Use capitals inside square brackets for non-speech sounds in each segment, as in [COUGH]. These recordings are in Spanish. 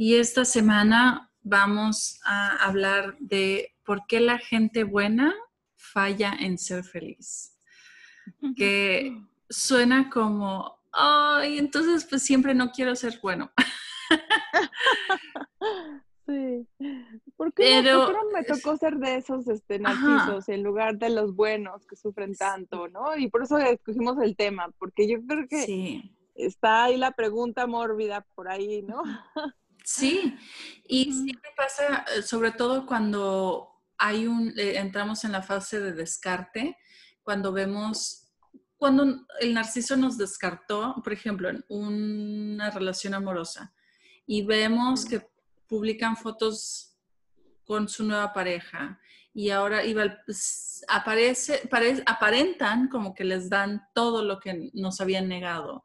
Y esta semana vamos a hablar de por qué la gente buena falla en ser feliz. Que suena como, ay, entonces pues siempre no quiero ser bueno. [LAUGHS] Sí. ¿Por qué, no, me tocó ser de esos este, narcisos en lugar de los buenos que sufren tanto, no? Y por eso escogimos el tema, porque yo creo que está ahí la pregunta mórbida por ahí, ¿no? Sí, y siempre pasa, eh, sobre todo cuando hay un, eh, entramos en la fase de descarte, cuando vemos, cuando el narciso nos descartó, por ejemplo, en una relación amorosa, y vemos que publican fotos con su nueva pareja y ahora iba, aparece, aparentan como que les dan todo lo que nos habían negado.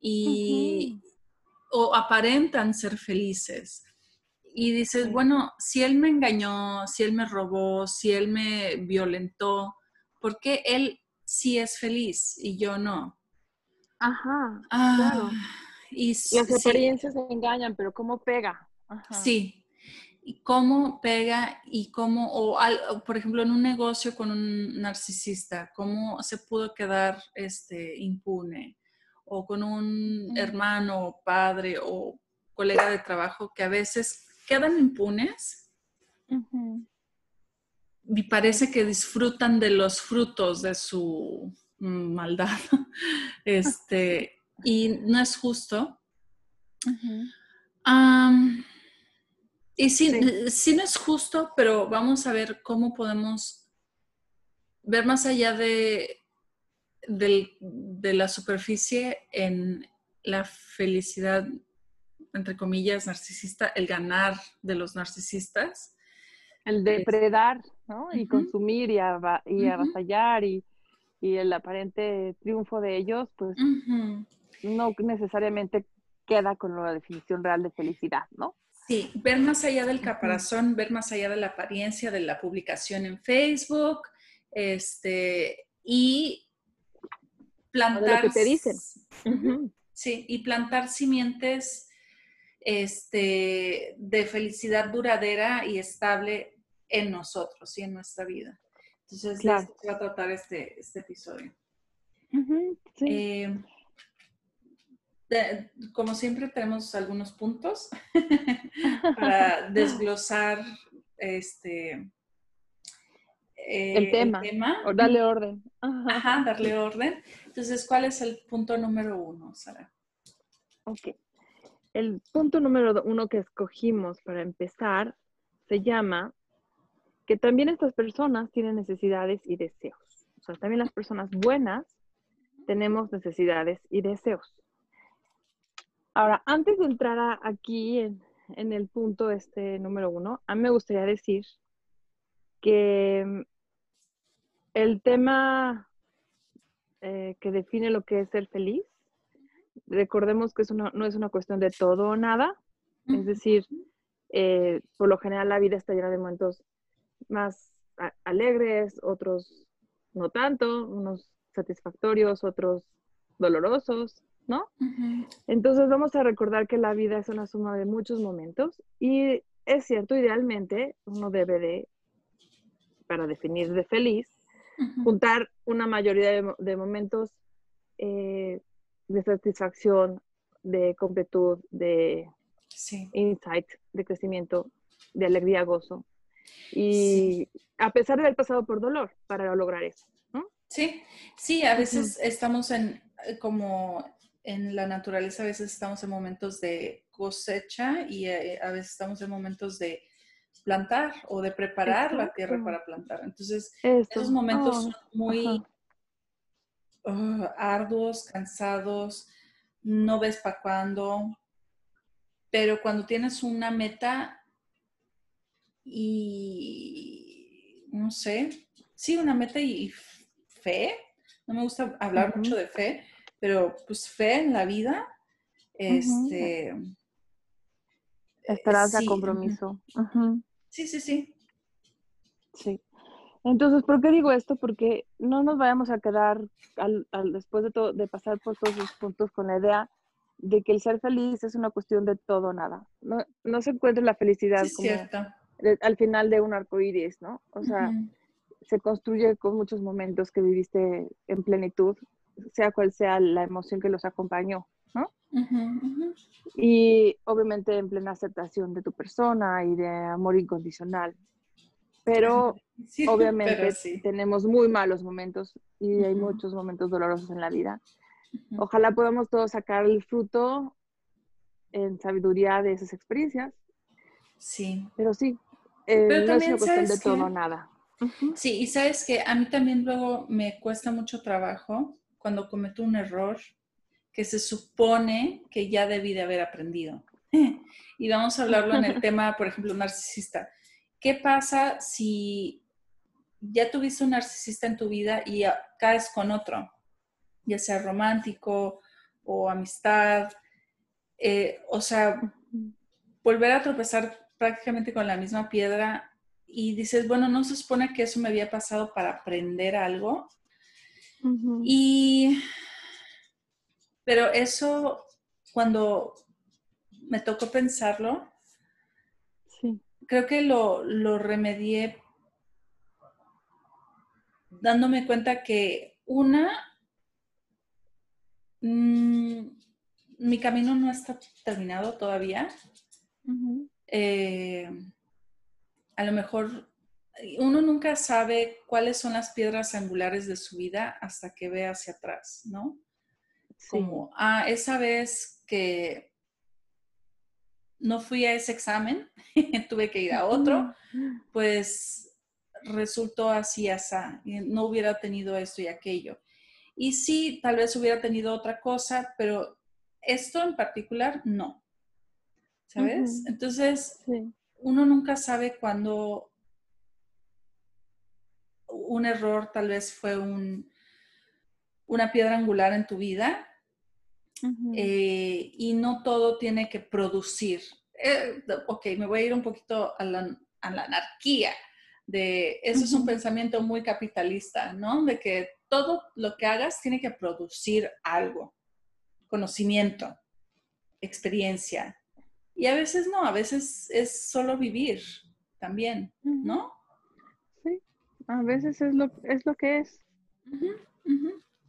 Y, o aparentan ser felices. Y dices, bueno, si él me engañó, si él me robó, si él me violentó, ¿por qué él sí es feliz y yo no? Ajá, claro. Ah, y, Las apariencias se engañan, pero ¿cómo pega? Sí. Y cómo pega y cómo, o, por ejemplo, en un negocio con un narcisista, cómo se pudo quedar este, impune o con un hermano, padre o colega de trabajo que a veces quedan impunes y parece que disfrutan de los frutos de su maldad. [LAUGHS] este, y no es justo. y sí, sí no es justo, pero vamos a ver cómo podemos ver más allá de de la superficie en la felicidad, entre comillas, narcisista, el ganar de los narcisistas. El depredar, ¿no? Y consumir y, y avasallar y, el aparente triunfo de ellos, pues no necesariamente queda con la definición real de felicidad, ¿no? Sí, ver más allá del caparazón, ver más allá de la apariencia de la publicación en Facebook, este, y plantar. Lo que te dicen. Sí, y plantar simientes este, de felicidad duradera y estable en nosotros y en nuestra vida. Entonces, claro. va a tratar este, este episodio. Eh, como siempre, tenemos algunos puntos [LAUGHS] para [LAUGHS] desglosar este, el eh, tema. O darle orden. Ajá, darle orden. Entonces, ¿cuál es el punto número uno, Sara? Ok. El punto número uno que escogimos para empezar se llama que también estas personas tienen necesidades y deseos. O sea, también las personas buenas tenemos necesidades y deseos. Ahora, antes de entrar aquí en, en el punto este número uno, a mí me gustaría decir que el tema eh, que define lo que es ser feliz, recordemos que eso no, es una cuestión de todo o nada, es decir, eh, por lo general la vida está llena de momentos más alegres, otros no tanto, unos satisfactorios, otros dolorosos, ¿no? Entonces vamos a recordar que la vida es una suma de muchos momentos y es cierto, idealmente uno debe de, para definir de feliz, juntar una mayoría de, momentos eh, de satisfacción, de completud, de insight, de crecimiento, de alegría, gozo. Y a pesar de haber pasado por dolor para lograr eso. Sí, sí, a veces estamos en como en la naturaleza, a veces estamos en momentos de cosecha y eh, a veces estamos en momentos de plantar o de preparar la tierra para plantar. Entonces, esos momentos oh, son muy uh, arduos, cansados, no ves para cuándo, pero cuando tienes una meta y, no sé, sí, una meta y, fe, no me gusta hablar mucho de fe, pero pues fe en la vida, este... Esperanza, compromiso. Sí, sí, sí. Sí. Entonces, ¿por qué digo esto? Porque no nos vayamos a quedar al, después de, todo, de pasar por todos los puntos con la idea de que el ser feliz es una cuestión de todo o nada. No, no se encuentra la felicidad como al final de un arco iris, ¿no? O sea, se construye con muchos momentos que viviste en plenitud, sea cual sea la emoción que los acompañó, ¿no? Y obviamente en plena aceptación de tu persona y de amor incondicional. Pero obviamente tenemos muy malos momentos y hay muchos momentos dolorosos en la vida. Ojalá podamos todos sacar el fruto en sabiduría de esas experiencias. Sí. Pero sí, eh, no es una cuestión de todo nada. Sí, y sabes que a mí también luego me cuesta mucho trabajo cuando cometo un error que se supone que ya debí de haber aprendido. [LAUGHS] y vamos a hablarlo en el [LAUGHS] tema, por ejemplo, narcisista. ¿Qué pasa si ya tuviste un narcisista en tu vida y caes con otro? Ya sea romántico o amistad. Eh, o sea, volver a tropezar prácticamente con la misma piedra y dices, bueno, no se supone que eso me había pasado para aprender algo. Y, pero eso, cuando me tocó pensarlo, creo que lo, lo remedié dándome cuenta que una, mm, mi camino no está terminado todavía. Eh, a lo mejor uno nunca sabe cuáles son las piedras angulares de su vida hasta que ve hacia atrás, ¿no? Como, ah, esa vez que no fui a ese examen, [LAUGHS] tuve que ir a otro, pues resultó así, así, no hubiera tenido esto y aquello. Y sí, tal vez hubiera tenido otra cosa, pero esto en particular no. ¿Sabes? Entonces, uno nunca sabe cuándo un error tal vez fue un, una piedra angular en tu vida eh, y no todo tiene que producir. Eh, ok, me voy a ir un poquito a la, anarquía. De, eso es un pensamiento muy capitalista, ¿no? De que todo lo que hagas tiene que producir algo, conocimiento, experiencia, y a veces no, a veces es solo vivir también, ¿no? Sí, a veces es lo, es lo que es.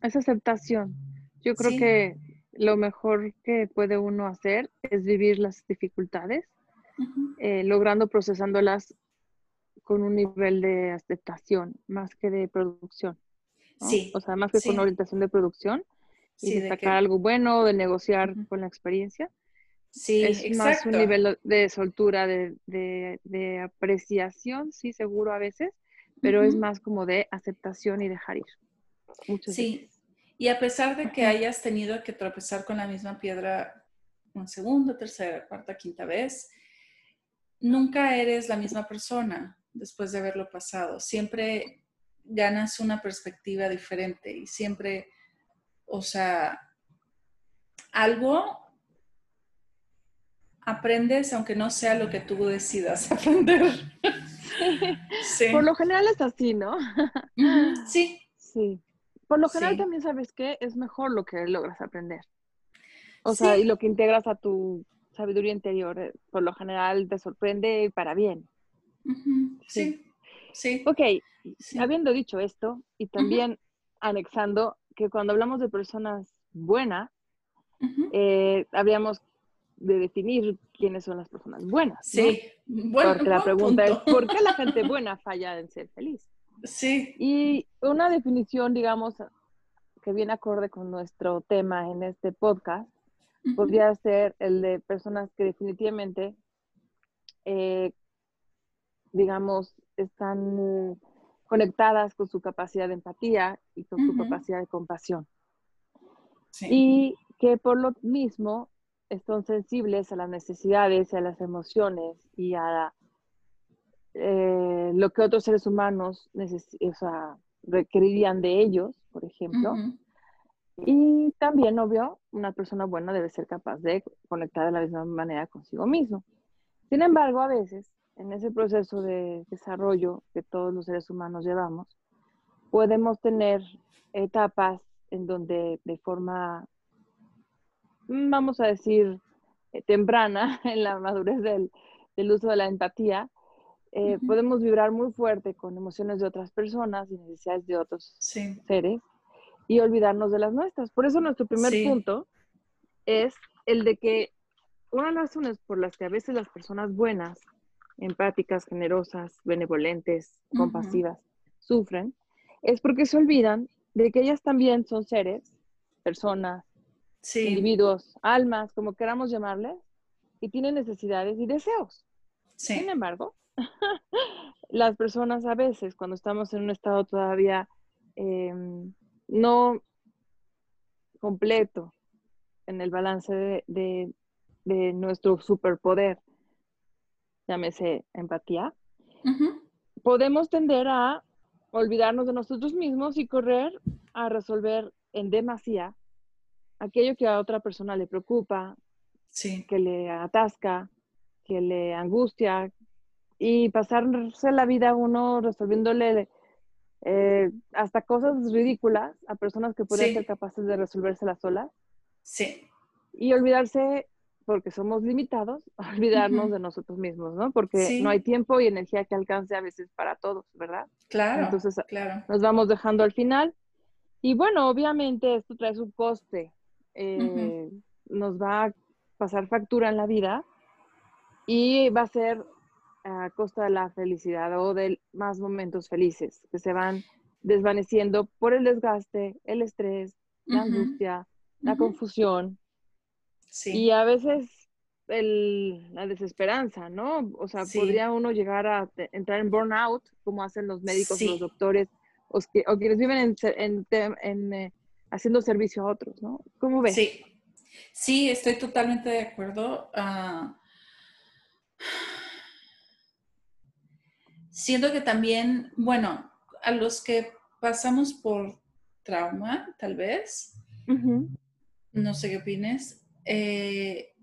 Es aceptación. Yo creo que lo mejor que puede uno hacer es vivir las dificultades, eh, logrando procesándolas con un nivel de aceptación más que de producción. Sí. O sea, más que con orientación de producción y de sacar algo bueno, de negociar con la experiencia. Sí, es más un nivel de soltura, de, apreciación, sí, seguro a veces, pero es más como de aceptación y dejar ir. sí, y a pesar de que hayas tenido que tropezar con la misma piedra una segunda, tercera, cuarta, quinta vez, nunca eres la misma persona después de haberlo pasado. Siempre ganas una perspectiva diferente y siempre, o sea, algo aprendes aunque no sea lo que tú decidas [LAUGHS] aprender. [LAUGHS] Por lo general es así, ¿no? Sí. Sí. Por lo general también sabes que es mejor lo que logras aprender. O sea, y lo que integras a tu sabiduría interior, eh, por lo general te sorprende para bien. Sí. Sí. Ok, habiendo dicho esto y también anexando que cuando hablamos de personas buenas, eh, habríamos de definir quiénes son las personas buenas. Sí, bueno, Porque la pregunta es, ¿por qué la gente [LAUGHS] buena falla en ser feliz? Sí. Y una definición, digamos, que viene acorde con nuestro tema en este podcast, podría ser el de personas que definitivamente, eh, digamos, están conectadas con su capacidad de empatía y con su capacidad de compasión. Sí. Y que por lo mismo están sensibles a las necesidades, a las emociones y a eh, lo que otros seres humanos requerirían de ellos, por ejemplo. Y también, obvio, una persona buena debe ser capaz de conectar de la misma manera consigo mismo. Sin embargo, a veces, en ese proceso de desarrollo que todos los seres humanos llevamos, podemos tener etapas en donde de forma, vamos a decir, temprana, [LAUGHS] en la madurez del, uso de la empatía, eh, podemos vibrar muy fuerte con emociones de otras personas y necesidades de otros seres y olvidarnos de las nuestras. Por eso nuestro primer punto es el de que una de las razones por las que a veces las personas buenas, empáticas, generosas, benevolentes, compasivas, sufren, es porque se olvidan de que ellas también son seres, personas, individuos, almas, como queramos llamarles, y tienen necesidades y deseos. Sin embargo, [LAUGHS] las personas a veces, cuando estamos en un estado todavía em, no completo en el balance de, nuestro superpoder, llámese empatía, podemos tender a olvidarnos de nosotros mismos y correr a resolver en demasía aquello que a otra persona le preocupa, que le atasca, que le angustia, y pasarse la vida uno resolviéndole eh, hasta cosas ridículas a personas que pueden ser capaces de resolvérselas solas. Sí. Y olvidarse, porque somos limitados, [LAUGHS] olvidarnos de nosotros mismos, ¿no? Porque no hay tiempo y energía que alcance a veces para todos, ¿verdad? Claro. Entonces claro. nos vamos dejando al final. Y bueno, obviamente esto trae un coste. Eh, nos va a pasar factura en la vida y va a ser a costa de la felicidad o de más momentos felices que se van desvaneciendo por el desgaste, el estrés, la angustia, la confusión. Y a veces la desesperanza, ¿no? O sea, podría uno llegar a entrar en burnout, como hacen los médicos, los doctores, o, quienes viven en, eh, haciendo servicio a otros, ¿no? ¿Cómo ves? Sí, sí, estoy totalmente de acuerdo. Ah, siento que también, bueno, a los que pasamos por trauma, tal vez, no sé qué opines, eh,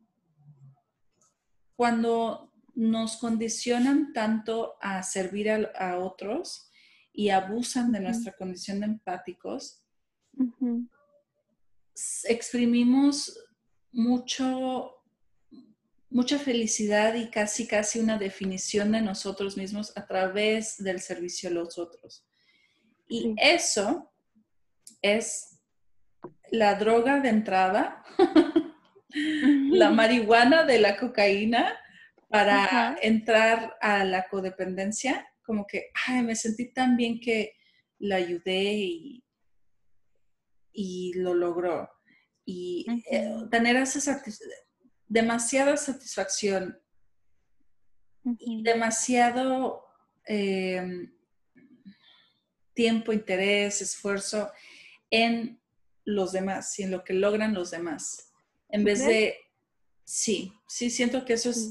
cuando nos condicionan tanto a servir a, otros y abusan de nuestra condición de empáticos, exprimimos mucho mucha felicidad y casi, casi una definición de nosotros mismos a través del servicio a los otros. Y eso es la droga de entrada, [LAUGHS] la marihuana de la cocaína para entrar a la codependencia, como que, ay, me sentí tan bien que la ayudé y, y lo logró. Y eh, tener esa satisfacción demasiada satisfacción y demasiado em, tiempo, interés, esfuerzo en los demás y en lo que logran los demás. En vez de, sí, sí, siento que eso es,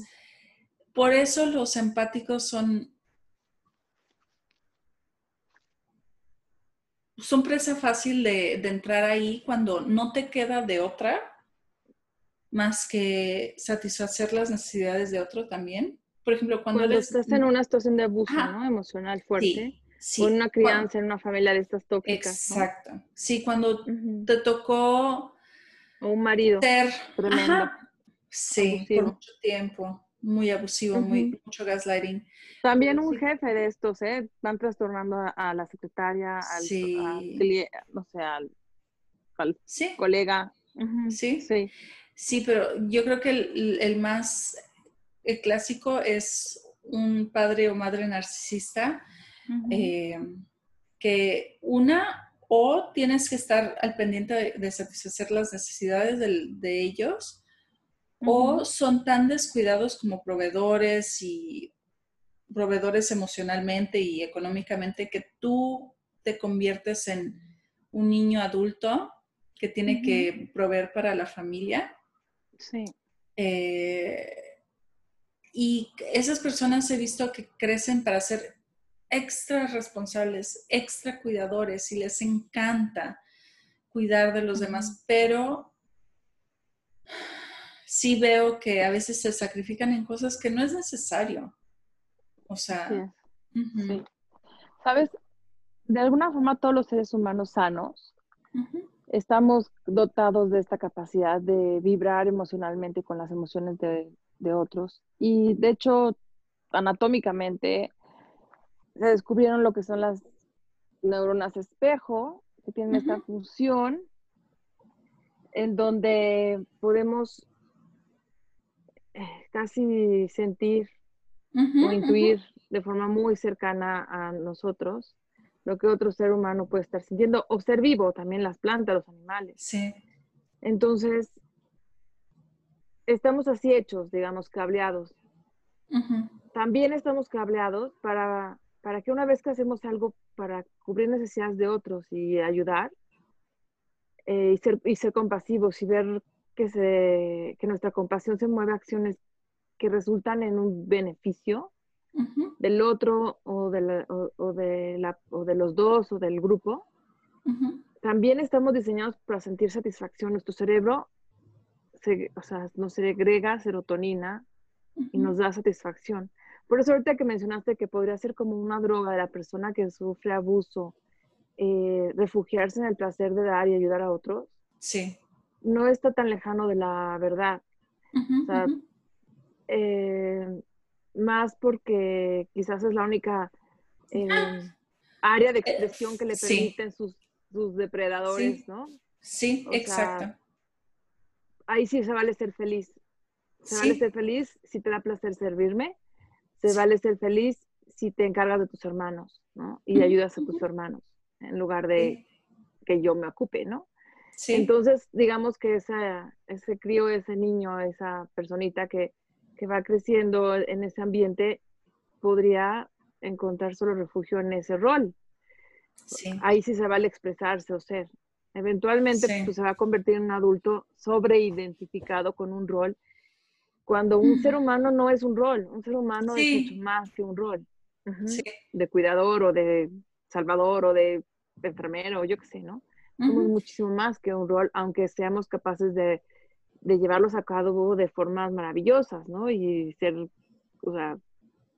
por eso los empáticos son, son presa fácil de, de entrar ahí cuando no te queda de otra más que satisfacer las necesidades de otro también. Por ejemplo, cuando, estás en una situación de abuso emocional fuerte, sí, con una crianza en una familia de estas tóxicas. Exacto. Sí, cuando te tocó o un marido ser tremendo. Sí, por mucho tiempo, muy abusivo, muy mucho gaslighting. También un jefe de estos, ¿eh? Van trastornando a, la secretaria, al, sí. no sé, al, colega. Sí. Sí. Sí, pero yo creo que el, más clásico es un padre o madre narcisista, eh, que una o tienes que estar al pendiente de, satisfacer las necesidades de, ellos, o son tan descuidados como proveedores y proveedores emocionalmente y económicamente que tú te conviertes en un niño adulto que tiene que proveer para la familia. Sí. Eh, y esas personas he visto que crecen para ser extra responsables, extra cuidadores y les encanta cuidar de los demás, pero sí veo que a veces se sacrifican en cosas que no es necesario. O sea, sabes, de alguna forma todos los seres humanos sanos estamos dotados de esta capacidad de vibrar emocionalmente con las emociones de, otros. Y de hecho, anatómicamente, se descubrieron lo que son las neuronas espejo, que tienen esta función en donde podemos eh, casi sentir o intuir de forma muy cercana a nosotros lo que otro ser humano puede estar sintiendo o ser vivo, también las plantas, los animales. Sí. Entonces, estamos así hechos, digamos, cableados. También estamos cableados para, para que una vez que hacemos algo para cubrir necesidades de otros y ayudar, eh, y, ser, y ser compasivos y ver que, se, que nuestra compasión se mueve a acciones que resultan en un beneficio del otro o de, la, o, de la, o de los dos o del grupo, también estamos diseñados para sentir satisfacción. Nuestro cerebro se, o sea, nos segrega serotonina y nos da satisfacción. Por eso ahorita que mencionaste que podría ser como una droga de la persona que sufre abuso, eh, refugiarse en el placer de dar y ayudar a otros, sí. no está tan lejano de la verdad. o sea, eh, más porque quizás es la única eh, área de expresión que le permiten sus, sus, depredadores, ¿no? Sí, exacto. ahí sí se vale ser feliz. Se vale ser feliz si te da placer servirme. Se vale ser feliz si te encargas de tus hermanos, ¿no? Y ayudas a tus hermanos en lugar de que yo me ocupe, ¿no? Sí. Entonces, digamos que esa, ese crío, ese niño, esa personita que, que va creciendo en ese ambiente, podría encontrar solo refugio en ese rol. Sí. Ahí sí se vale expresarse o ser. Eventualmente pues, se va a convertir en un adulto sobreidentificado con un rol, cuando un ser humano no es un rol, un ser humano es mucho más que un rol. De cuidador o de salvador o de enfermero, yo qué sé, ¿no? Somos muchísimo más que un rol, aunque seamos capaces de, de, llevarlos a cabo de formas maravillosas, ¿no? Y ser, o sea,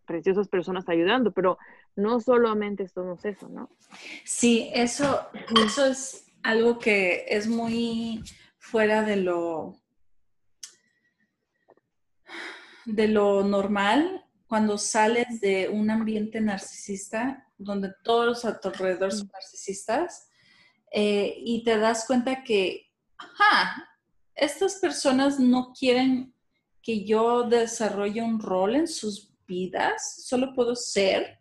preciosas personas ayudando, pero no solamente somos eso, ¿no? Sí, eso, eso es algo que es muy fuera de lo de lo normal cuando sales de un ambiente narcisista donde todos los alrededor son narcisistas, eh, y te das cuenta que, ajá, estas personas no quieren que yo desarrolle un rol en sus vidas, solo puedo ser.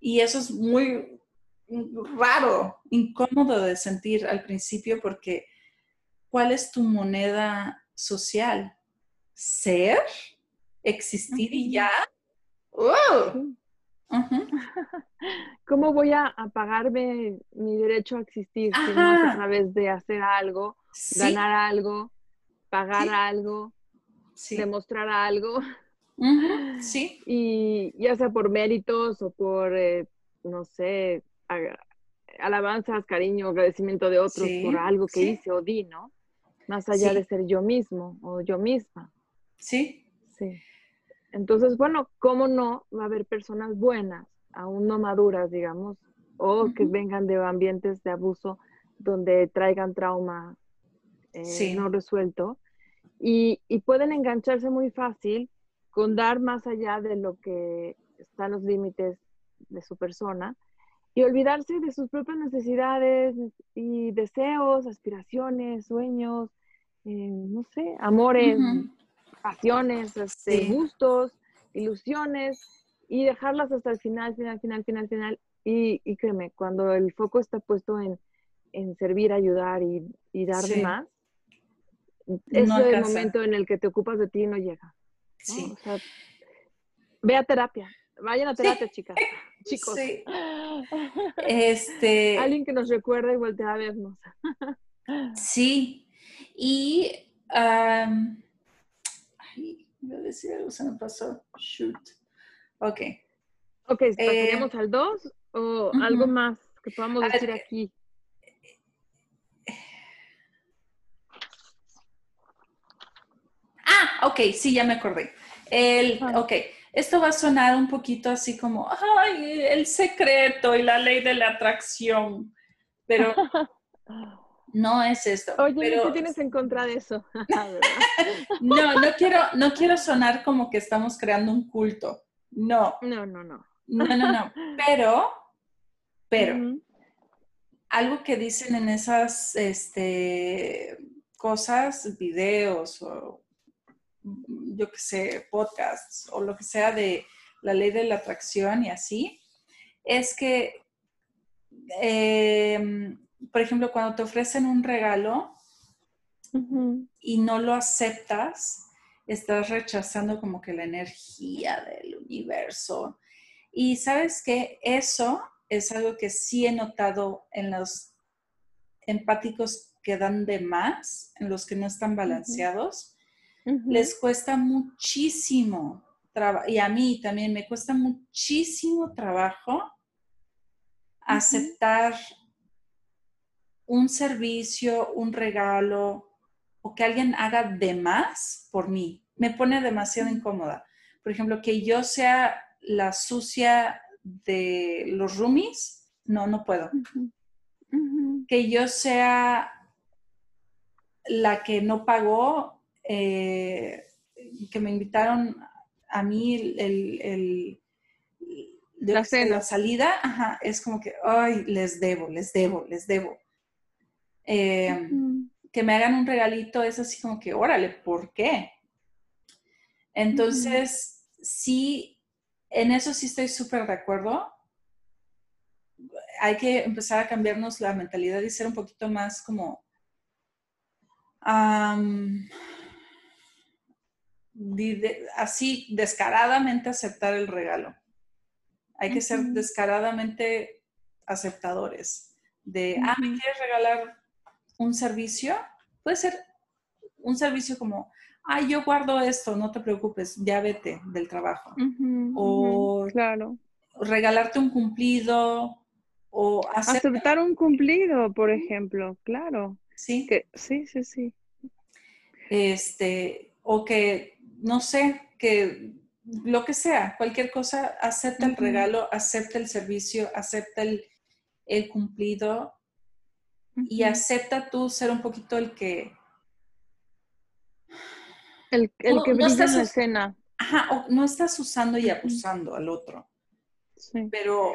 Y eso es muy raro, incómodo de sentir al principio porque ¿cuál es tu moneda social? ¿Ser? ¿Existir y ya? ¡Oh! ¿Cómo voy a, pagarme mi derecho a existir si no es a través de hacer algo, ganar algo, pagar algo, demostrar algo? [LAUGHS] Sí. Y ya sea por méritos o por, eh, no sé, alabanzas, cariño, agradecimiento de otros por algo que hice o di, ¿no? Más allá de ser yo mismo o yo misma. Sí. Sí. Entonces, bueno, ¿cómo no va a haber personas buenas, aún no maduras, digamos, o que vengan de ambientes de abuso donde traigan trauma eh, no resuelto. Y, pueden engancharse muy fácil con dar más allá de lo que están los límites de su persona y olvidarse de sus propias necesidades y deseos, aspiraciones, sueños, eh, no sé, amores, pasiones, este, gustos, ilusiones y dejarlas hasta el final, final, final, final, final. Y, y créeme, cuando el foco está puesto en, en servir, ayudar y, y dar más, es el momento en el que te ocupas de ti y no llega. Sí. ve a terapia. Vayan a terapia, chicas. [LAUGHS] Chicos. [LAUGHS] Este... Alguien que nos recuerde y voltea a vernos. [LAUGHS] Sí, y um, ay, voy a decir algo, se me pasó. Shoot. Ok. Ok, ¿pasaríamos al 2 o algo más que podamos decir aquí? Ah, ok, sí, ya me acordé. El, ok, esto va a sonar un poquito así como, ay, el secreto y la ley de la atracción, pero [LAUGHS] no es esto. Oye, ¿qué tienes en contra de eso? [LAUGHS] [LAUGHS] no, no quiero, no quiero sonar como que estamos creando un culto. No. No, no, no. No, no, no. Pero, pero, algo que dicen en esas este, cosas, videos o yo qué sé, podcasts o lo que sea de la ley de la atracción y así, es que, em, por ejemplo, cuando te ofrecen un regalo y no lo aceptas, estás rechazando como que la energía del universo. Y sabes que eso es algo que sí he notado en los empáticos que dan de más, en los que no están balanceados les cuesta muchísimo trabajo, y a mí también me cuesta muchísimo trabajo aceptar un servicio, un regalo o que alguien haga de más por mí. Me pone demasiado incómoda. Por ejemplo, que yo sea la sucia de los roomies, no, no puedo. Que yo sea la que no pagó, eh, que me invitaron a mí el, la, la, salida, es como que, ay, les debo, les debo, les debo. Eh, que me hagan un regalito es así como que, órale, ¿por qué? Entonces, sí, en eso sí estoy súper de acuerdo. Hay que empezar a cambiarnos la mentalidad y ser un poquito más como así descaradamente aceptar el regalo. Hay que ser descaradamente aceptadores de, ah, ¿me quieres regalar un servicio? Puede ser un servicio como, ah, yo guardo esto, no te preocupes, ya vete del trabajo. o claro. regalarte un cumplido o aceptar un cumplido, por ejemplo, claro. Sí. Que, sí, sí, sí. Este, o que no sé, que lo que sea, cualquier cosa, acepta el regalo, acepta el servicio, acepta el, cumplido y acepta tú ser un poquito el que... El, que no estás, en la escena. Ajá, no estás usando y abusando al otro. Sí. Pero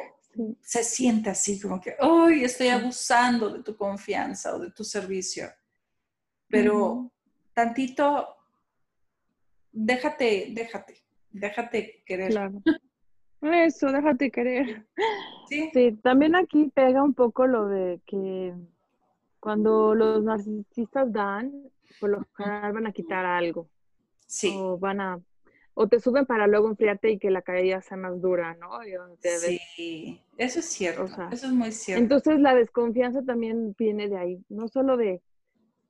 se siente así como que, ¡ay, estoy abusando de tu confianza o de tu servicio! Pero tantito déjate, déjate, déjate querer. Claro. Eso, déjate querer. ¿Sí? sí, también aquí pega un poco lo de que cuando los narcisistas dan, por lo general van a quitar algo. Sí. O van a, o te suben para luego enfriarte y que la caída sea más dura, ¿no? sí, eso es cierto, eso es muy cierto. Entonces la desconfianza también viene de ahí, no solo de,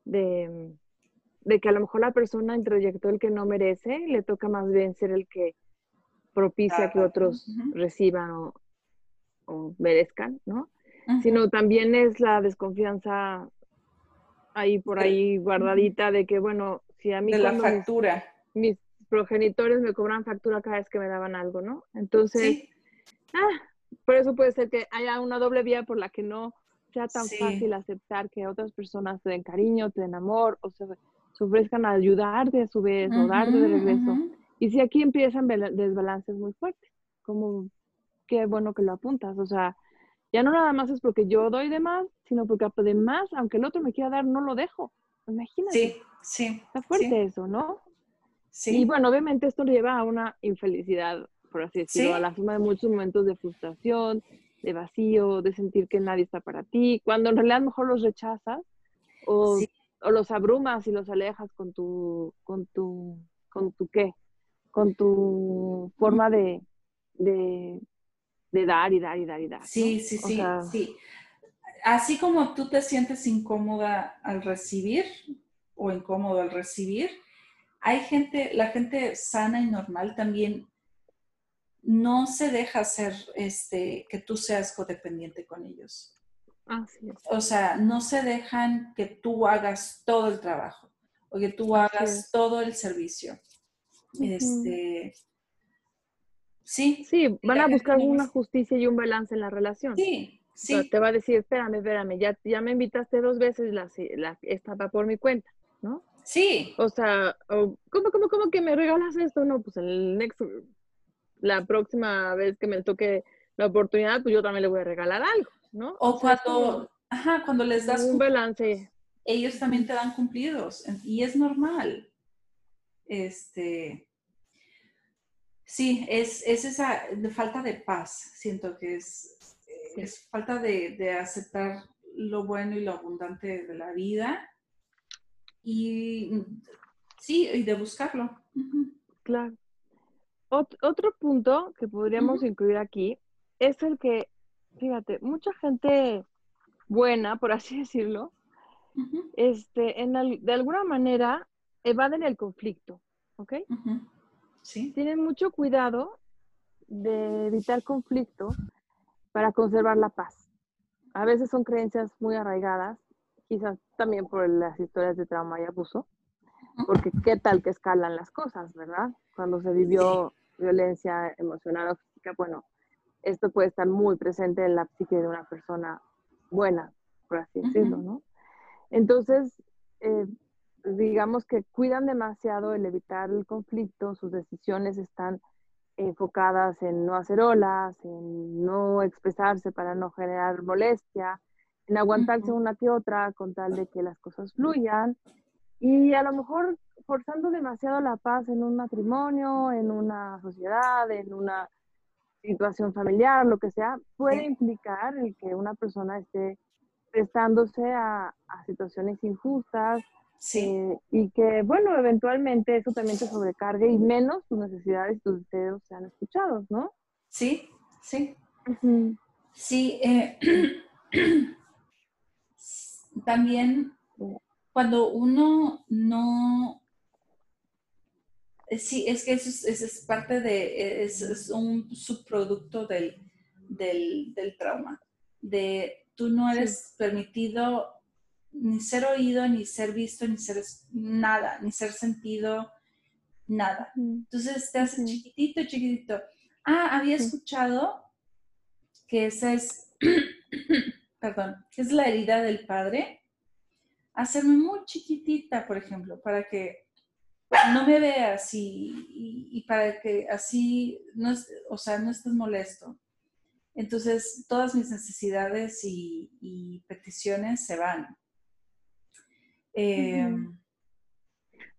de de que a lo mejor la persona introyectó el que no merece, le toca más bien ser el que propicia que otros reciban o, merezcan, ¿no? Sino también es la desconfianza ahí por ahí guardadita de que, bueno, si a mí... De la factura. Mis, progenitores me cobran factura cada vez que me daban algo, ¿no? Entonces, ah, por eso puede ser que haya una doble vía por la que no sea tan fácil aceptar que otras personas te den cariño, te den amor, o sea, se ofrezcan a ayudarte a su vez o darte de regreso. Y si aquí empiezan desbalances muy fuertes, como qué bueno que lo apuntas, o sea, ya no nada más es porque yo doy de más, sino porque además, aunque el otro me quiera dar, no lo dejo. Imagínate. Sí, sí. Está fuerte eso, ¿no? Sí. Y bueno, obviamente esto lleva a una infelicidad, por así decirlo, a la suma de muchos momentos de frustración, de vacío, de sentir que nadie está para ti, cuando en realidad mejor los rechazas o o los abrumas y los alejas con tu, con tu, con tu qué, con tu forma de, de, dar y dar y dar y dar. Sí, sí, sí, sí. así como tú te sientes incómoda al recibir o incómodo al recibir, hay gente, la gente sana y normal también no se deja hacer este, que tú seas codependiente con ellos. Así es. O sea, no se dejan que tú hagas todo el trabajo o que tú hagas todo el servicio. Este, sí. Sí, van a buscar una justicia y un balance en la relación. Sí, sí. te va a decir, espérame, espérame, ya, ya me invitaste dos veces, la, la, esta va por mi cuenta, ¿no? Sí. O sea, ¿cómo, cómo, cómo que me regalas esto? No, pues el next, la próxima vez que me toque la oportunidad, pues yo también le voy a regalar algo, ¿no? O, cuando, ajá, cuando les das un balance. Ellos también te dan cumplidos y es normal. Este, sí, es, es esa falta de paz, siento que es, es falta de, de aceptar lo bueno y lo abundante de la vida y sí, y de buscarlo. Claro. otro punto que podríamos incluir aquí es el que, fíjate, mucha gente buena, por así [LAUGHS] decirlo, este, en de alguna manera evaden el conflicto, ¿ok? Sí. Tienen mucho cuidado de evitar conflicto para conservar la paz. A veces son creencias muy arraigadas quizás también por las historias de trauma y abuso, porque qué tal que escalan las cosas, ¿verdad? Cuando se vivió violencia emocional o física, bueno, esto puede estar muy presente en la psique de una persona buena, por así decirlo, ¿no? Entonces, eh, digamos que cuidan demasiado el evitar el conflicto, sus decisiones están enfocadas en no hacer olas, en no expresarse para no generar molestia, en aguantarse una que otra con tal de que las cosas fluyan. Y a lo mejor forzando demasiado la paz en un matrimonio, en una sociedad, en una situación familiar, lo que sea, puede implicar el que una persona esté prestándose a, situaciones injustas eh, y que, bueno, eventualmente eso también te sobrecargue y menos tus necesidades y tus deseos sean escuchados, ¿no? Sí, sí. Sí, eh, [CLEARS THROAT] también cuando uno no... Eh, sí, es que eso es, parte de, es, un subproducto del, del, trauma, de tú no eres permitido ni ser oído, ni ser visto, ni ser nada, ni ser sentido, nada. Entonces te hace chiquitito, chiquitito. Ah, había escuchado que esa es [COUGHS] perdón, es la herida del padre, hacerme muy chiquitita, por ejemplo, para que no me veas y, para que así, no, o sea, no estés molesto. Entonces, todas mis necesidades y, peticiones se van. Em,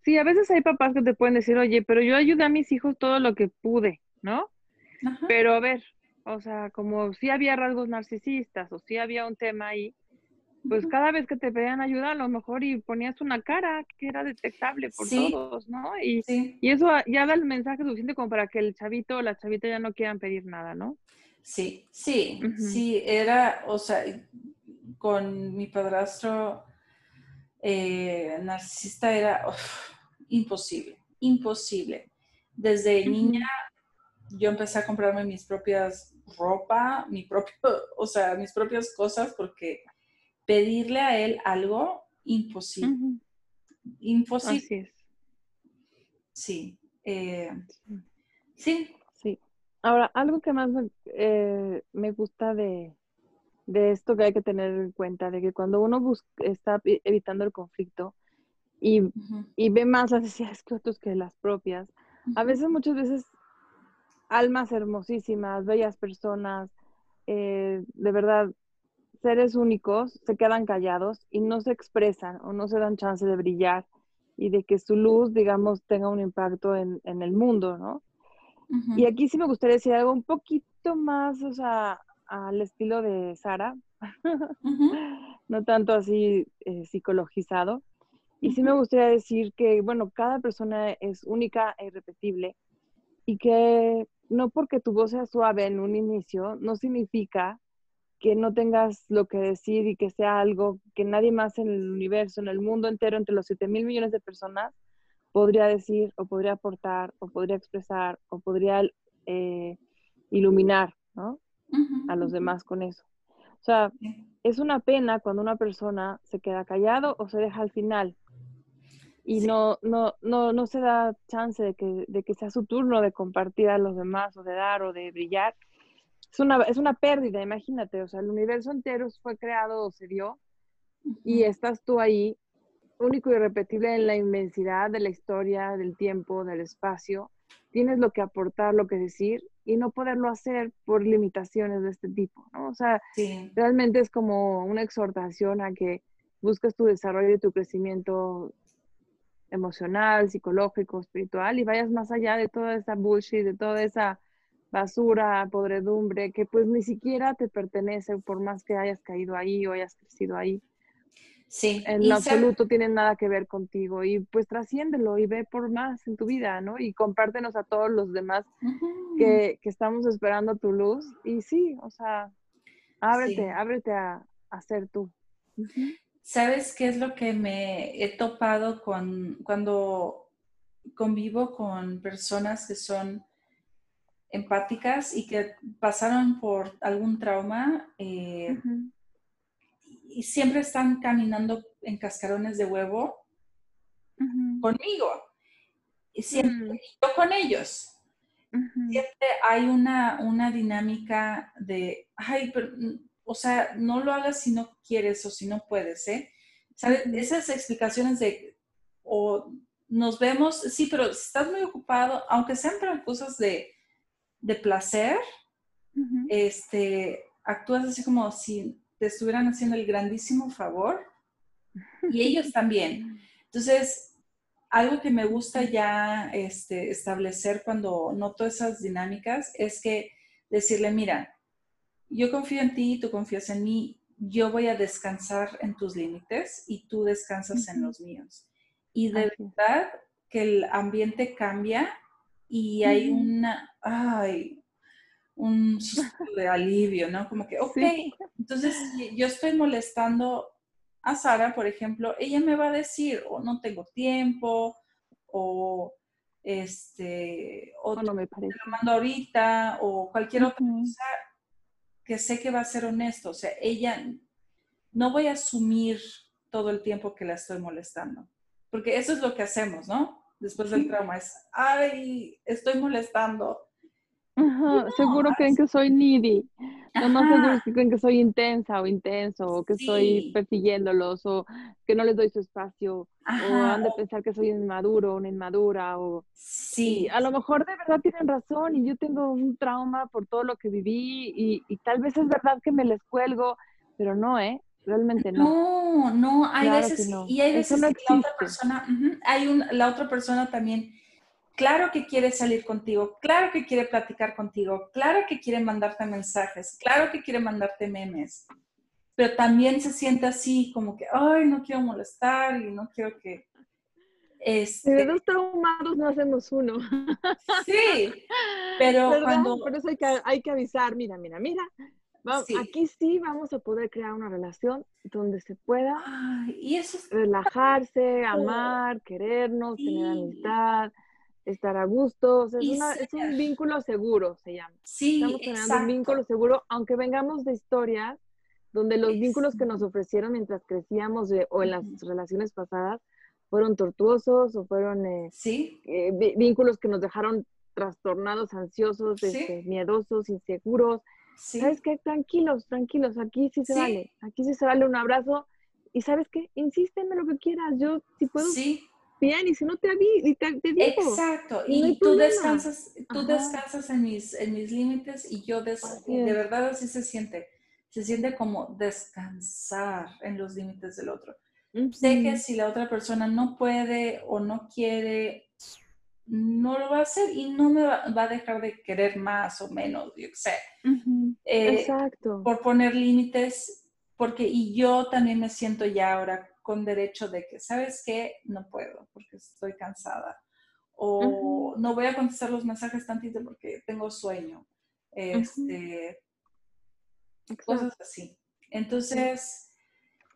sí, a veces hay papás que te pueden decir, oye, pero yo ayudé a mis hijos todo lo que pude, ¿no? Pero a ver, o sea, como si había rasgos narcisistas o si había un tema ahí, pues cada vez que te pedían ayuda, a lo mejor y ponías una cara que era detectable por todos, ¿no? Y, y, eso ya da el mensaje suficiente como para que el chavito o la chavita ya no quieran pedir nada, ¿no? Sí, sí, sí, era, o sea, con mi padrastro eh, narcisista era imposible, imposible. Desde niña yo empecé a comprarme mis propias ropa, mi propio, [LAUGHS] o sea, mis propias cosas, porque pedirle a él algo, imposible. Imposible. Sí. Eh, sí. Sí. Ahora, algo que más me, eh, gusta de, esto que hay que tener en cuenta, de que cuando uno está evitando el conflicto y, y, ve más las necesidades que otros que las propias, a veces, muchas veces almas hermosísimas, bellas personas, eh, de verdad, seres únicos, se quedan callados y no se expresan o no se dan chance de brillar y de que su luz, digamos, tenga un impacto en, el mundo, ¿no? Y aquí sí me gustaría decir algo un poquito más, o sea, al estilo de Sara, [LAUGHS] no tanto así eh, psicologizado. Y sí me gustaría decir que, bueno, cada persona es única e irrepetible y que no porque tu voz sea suave en un inicio, no significa que no tengas lo que decir y que sea algo que nadie más en el universo, en el mundo entero, entre los 7 mil millones de personas, podría decir o podría aportar o podría expresar o podría eh, iluminar ¿no? a los demás con eso. O sea, es una pena cuando una persona se queda callado o se deja al final y no, no, no, no se da chance de que, de que sea su turno de compartir a los demás o de dar o de brillar. Es una, es una pérdida, imagínate, o sea, el universo entero fue creado o se dio y estás tú ahí, único y irrepetible en la inmensidad de la historia, del tiempo, del espacio. Tienes lo que aportar, lo que decir y no poderlo hacer por limitaciones de este tipo, ¿no? O sea, realmente es como una exhortación a que busques tu desarrollo y tu crecimiento emocional, psicológico, espiritual y vayas más allá de toda esa bullshit, de toda esa basura, podredumbre que pues ni siquiera te pertenece por más que hayas caído ahí o hayas crecido ahí. Sí. En lo absoluto tiene nada que ver contigo y pues trasciéndelo y ve por más en tu vida, ¿no? Y compártenos a todos los demás que, que, estamos esperando tu luz y sí, o sea, ábrete, ábrete a, a, ser tú. ¿Sabes qué es lo que me he topado con cuando convivo con personas que son empáticas y que pasaron por algún trauma eh, y siempre están caminando en cascarones de huevo conmigo y siempre mm. yo con ellos. Siempre hay una, una dinámica de, ay, pero o sea, no lo hagas si no quieres o si no puedes, ¿eh? ¿Sabes? Esas explicaciones de, o nos vemos, sí, pero estás muy ocupado, aunque sean para cosas de, placer, este, actúas así como si te estuvieran haciendo el grandísimo favor y ellos también. Entonces, algo que me gusta ya este, establecer cuando noto esas dinámicas es que decirle, mira, yo confío en ti, tú confías en mí, yo voy a descansar en tus límites y tú descansas en los míos. Y de verdad que el ambiente cambia y hay una, ay, un susto de alivio, ¿no? Como que, ok, entonces yo estoy molestando a Sara, por ejemplo, ella me va a decir, o no tengo tiempo, o este, o no me parece. te lo mando ahorita, o cualquier otra cosa, que sé que va a ser honesto. O sea, ella, no voy a asumir todo el tiempo que la estoy molestando. Porque eso es lo que hacemos, ¿no? Después del trauma es, ay, estoy molestando. Ajá, seguro creen que soy needy. No, no seguro que creen que soy intensa o intenso, o que estoy persiguiéndolos, o que no les doy su espacio, o han de pensar que soy inmaduro, una inmadura, o... Sí. a lo mejor de verdad tienen razón y yo tengo un trauma por todo lo que viví y, y tal vez es verdad que me les cuelgo, pero no, ¿eh? Realmente no. No, no, hay veces, y hay veces que la otra persona, hay un, la otra persona también claro que quiere salir contigo, claro que quiere platicar contigo, claro que quiere mandarte mensajes, claro que quiere mandarte memes, pero también se siente así como que, ay, no quiero molestar y no quiero que... Este... De dos traumados no hacemos uno. Sí, pero [LAUGHS] cuando... Por eso hay que, hay que avisar, mira, mira, mira, Aquí sí vamos a poder crear una relación donde se pueda y eso relajarse, [LAUGHS] amar, querernos, tener amistad, estar a gusto. es, un vínculo seguro, se llama. Sí, Estamos creando un vínculo seguro, aunque vengamos de historias donde los vínculos que nos ofrecieron mientras crecíamos o en las relaciones pasadas fueron tortuosos o fueron eh, ¿Sí? Eh, vínculos que nos dejaron trastornados, ansiosos, este, miedosos, inseguros. ¿Sabes qué? Tranquilos, tranquilos, aquí sí se vale, aquí sí se vale un abrazo. Y ¿sabes qué? Insísteme lo que quieras, yo si puedo sí bien, y si no te, avi te, te digo. Exacto, y, tú descansas, tú descansas en mis, en mis límites y yo de verdad así se siente, se siente como descansar en los límites del otro. Sé que si la otra persona no puede o no quiere, no lo va a hacer y no me va, a dejar de querer más o menos, yo sé. Eh, Exacto. Por poner límites, porque y yo también me siento ya ahora con derecho de que, ¿sabes qué? No puedo porque estoy cansada. O no voy a contestar los mensajes tantito porque tengo sueño. Este, cosas así. Entonces...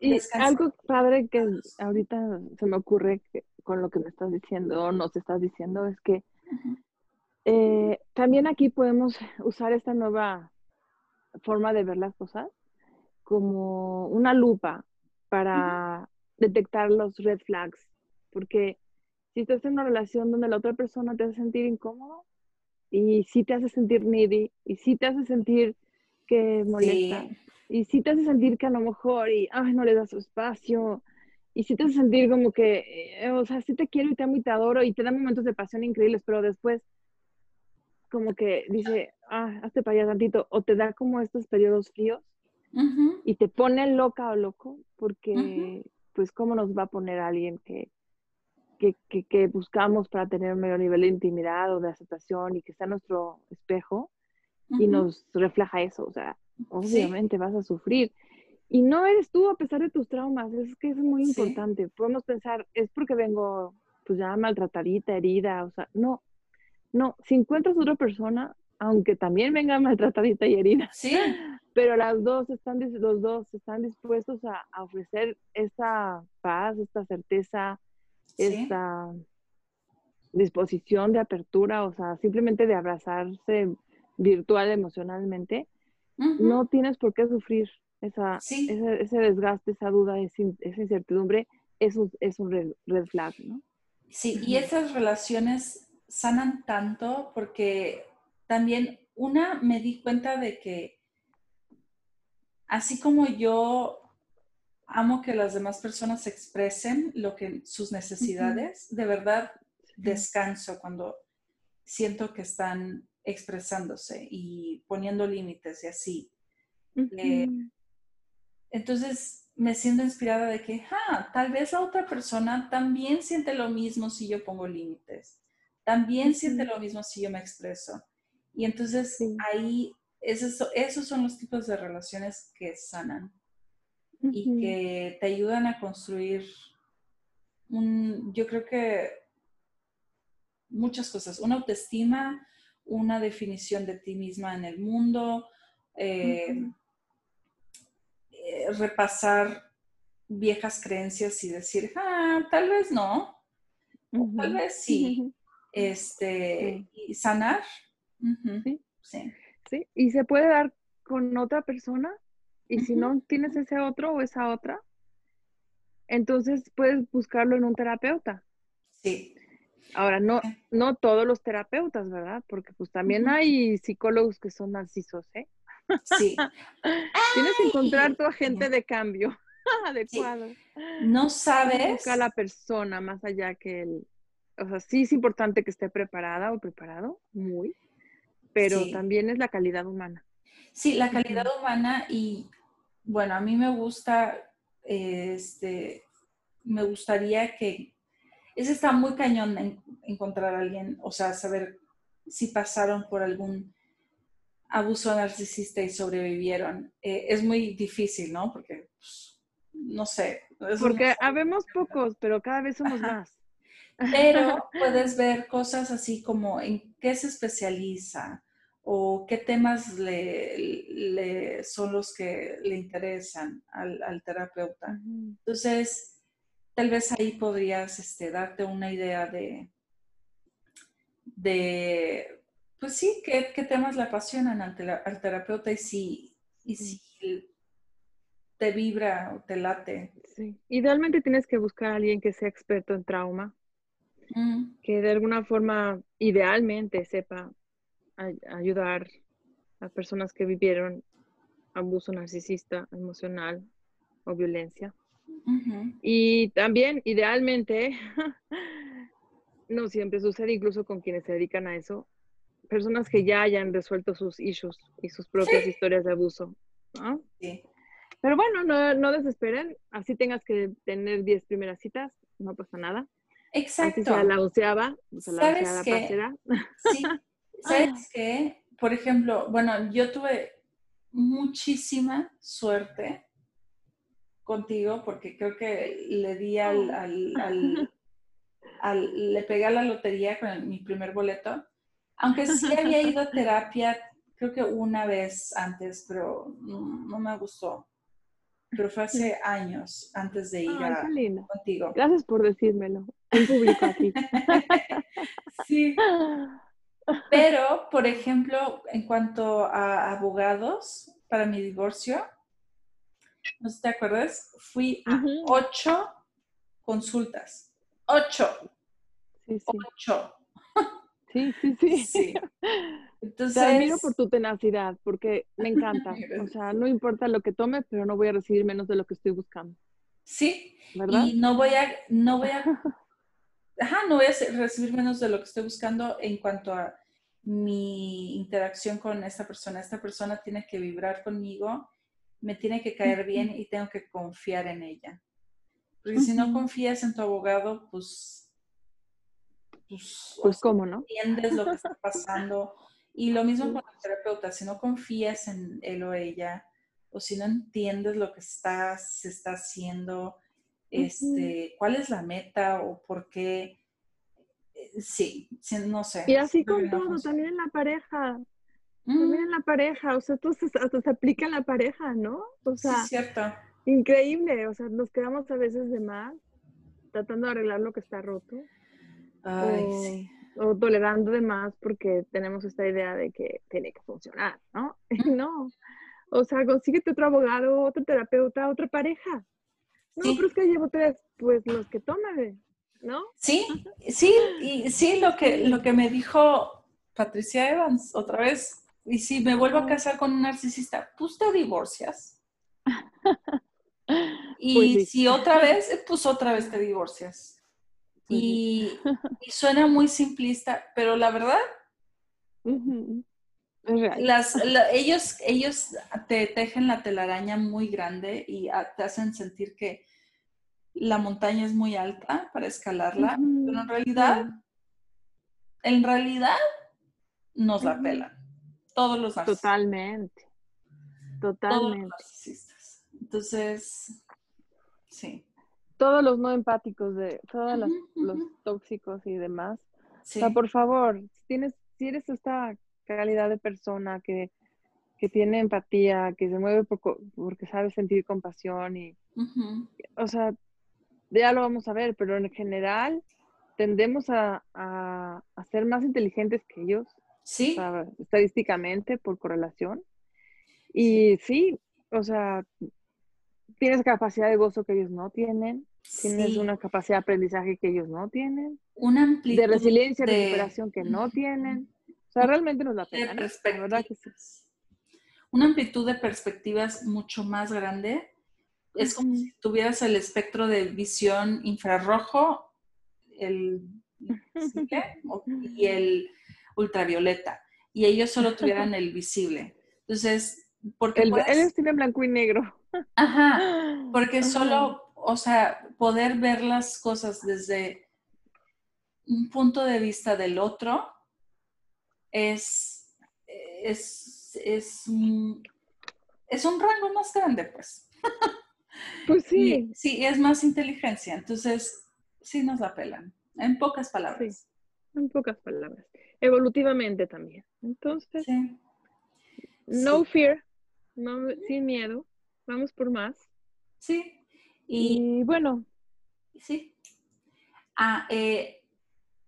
Y algo padre que ahorita se me ocurre con lo que me estás diciendo o nos estás diciendo es que eh, también aquí podemos usar esta nueva forma de ver las cosas como una lupa para detectar los red flags, porque si estás en una relación donde la otra persona te hace sentir incómodo y si te hace sentir needy y si te hace sentir que molesta y si te hace sentir que a lo mejor y ay, no le das su espacio y si te hace sentir como que, eh, o sea, sí te quiero y te amo y te adoro y te da momentos de pasión increíbles, pero después como que dice, ah, hazte para allá tantito, o te da como estos periodos fríos y te pone loca o loco, porque pues cómo nos va a poner alguien que, que, que, buscamos para tener un mayor nivel de intimidad o de aceptación y que sea nuestro espejo y nos refleja eso, o sea, obviamente vas a sufrir. Y no eres tú a pesar de tus traumas, es que es muy importante. Podemos pensar, es porque vengo pues ya maltratadita, herida, o sea, no, no, si encuentras otra persona, aunque también venga maltratadita y herida, sí. [LAUGHS] pero las dos están, los dos están dispuestos a, ofrecer esta paz, esta certeza, esta disposición de apertura, o sea, simplemente de abrazarse virtual emocionalmente, no tienes por qué sufrir esa, ese, desgaste, esa duda, esa, incertidumbre, eso es un red, flag, ¿no? Sí, y esas relaciones sanan tanto porque también una me di cuenta de que así como yo amo que las demás personas expresen lo que sus necesidades, de verdad descanso cuando siento que están expresándose y poniendo límites y así. Eh, entonces me siento inspirada de que, ah, tal vez la otra persona también siente lo mismo si yo pongo límites también siente lo mismo si yo me expreso. Y entonces ahí, esos, esos son los tipos de relaciones que sanan y que te ayudan a construir un, yo creo que muchas cosas, una autoestima, una definición de ti misma en el mundo, eh, eh, repasar viejas creencias y decir, ah, tal vez no, tal vez sí, [LAUGHS] este, y sanar. sí. sí. y se puede dar con otra persona y si no tienes ese otro o esa otra, entonces puedes buscarlo en un terapeuta. Sí. Ahora, no, no todos los terapeutas, ¿verdad? Porque pues también hay psicólogos que son narcisos, ¿eh? Sí. [LAUGHS] Tienes que encontrar tu agente de cambio [LAUGHS] adecuado. No sabes. Busca a la persona más allá que el, o sea, sí es importante que esté preparada o preparado, muy, pero también es la calidad humana. Sí, la calidad humana y bueno, a mí me gusta, este, me gustaría que, ese está muy cañón encontrar a alguien, o sea, saber si pasaron por algún abuso narcisista y sobrevivieron. Eh, es muy difícil, ¿no? Porque, pues, no sé. Porque habemos pocos, pero cada vez somos más. Pero [LAUGHS] puedes ver cosas así como en qué se especializa o qué temas le, son los que le interesan al, terapeuta. Entonces, tal vez ahí podrías este, darte una idea de, de pues sí, qué, temas le apasionan al, terapeuta y si, y si te vibra o te late. Sí. Idealmente tienes que buscar a alguien que sea experto en trauma que de alguna forma idealmente sepa ayudar a personas que vivieron abuso narcisista, emocional o violencia. Y también idealmente, [LAUGHS] no siempre sucede, incluso con quienes se dedican a eso, personas que ya hayan resuelto sus issues y sus propias historias de abuso. Pero bueno, no, no desesperen, así tengas que tener 10 primeras citas, no pasa nada. Exacto. se la ¿Sabes qué? Sí. [LAUGHS] ¿Sabes qué? Por ejemplo, bueno, yo tuve muchísima suerte contigo porque creo que le di al, al, [LAUGHS] al, le pegué a la lotería con mi primer boleto. Aunque sí [LAUGHS] había ido a terapia creo que una vez antes, pero no, me gustó. Pero fue hace años antes de ir a, contigo. Gracias por decírmelo en público aquí. [LAUGHS] sí. Pero, por ejemplo, en cuanto a abogados para mi divorcio, no sé si te acuerdas, fui a ocho consultas. Ocho. Sí, sí. Ocho. Sí, sí, sí. sí. [LAUGHS] Entonces, Te admiro por tu tenacidad, porque me encanta. [LAUGHS] o sea, no importa lo que tome, pero no voy a recibir menos de lo que estoy buscando. Sí, ¿verdad? Y no voy a, no voy a, [LAUGHS] ajá, no voy a recibir menos de lo que estoy buscando en cuanto a mi interacción con esta persona. Esta persona tiene que vibrar conmigo, me tiene que caer bien y tengo que confiar en ella. Porque si no confías en tu abogado, pues, pues, pues ¿cómo no? Entiendes lo que está [LAUGHS] pasando y lo mismo con el terapeuta, si no confías en él o ella, o si no entiendes lo que está, se está haciendo, este, cuál es la meta o por qué, eh, sí, no sé. Y así con todo, también en la pareja. También en la pareja, o sea, esto hasta se aplica en la pareja, ¿no? O sea, sí, cierto. increíble, o sea, nos quedamos a veces de más tratando de arreglar lo que está roto. Ay, sí o tolerando de más porque tenemos esta idea de que tiene que funcionar, ¿no? [LAUGHS] no. O sea, consíguete otro abogado, otro terapeuta, otra pareja. No, pero es que llevo tres, pues los que toman, ¿no? Sí, sí, y sí, lo que, lo que me dijo Patricia Evans otra vez, y si me vuelvo a casar con un narcisista, pues te divorcias. [LAUGHS] y pues si otra vez, pues otra vez te divorcias. [LAUGHS] Y, suena muy simplista, pero la verdad, las, ellos, ellos te tejen la telaraña muy grande y te hacen sentir que la montaña es muy alta para escalarla, pero en realidad, en realidad nos la pelan. Todos los narcisistas. Totalmente. Totalmente. Entonces, sí todos los no empáticos, de todos los tóxicos y demás. O sea, por favor, si, tienes, si eres esta calidad de persona que, tiene empatía, que se mueve porque sabe sentir compasión y, o sea, ya lo vamos a ver, pero en general tendemos a, a, ser más inteligentes que ellos. Sí. estadísticamente, por correlación. Y sí, o sea, tienes capacidad de gozo que ellos no tienen, tienes una capacidad de aprendizaje que ellos no tienen, una amplitud de resiliencia, de recuperación que no tienen. O sea, realmente nos la pena. La verdad que sí. Una amplitud de perspectivas mucho más grande. Es como si tuvieras el espectro de visión infrarrojo, el [LAUGHS] y el ultravioleta. Y ellos solo tuvieran el visible. Entonces, porque el, ellos tienen blanco y negro. Ajá, [GASPS] porque solo, o sea, poder ver las cosas desde un punto de vista del otro es, es, es, es un rango más grande, pues. [LAUGHS] Pues sí. sí, es más inteligencia, entonces sí nos la pelan, en pocas palabras. en pocas palabras. Evolutivamente también. Entonces, no fear, no, sin miedo, vamos por más. Sí. Y, bueno. Sí. Ah, eh,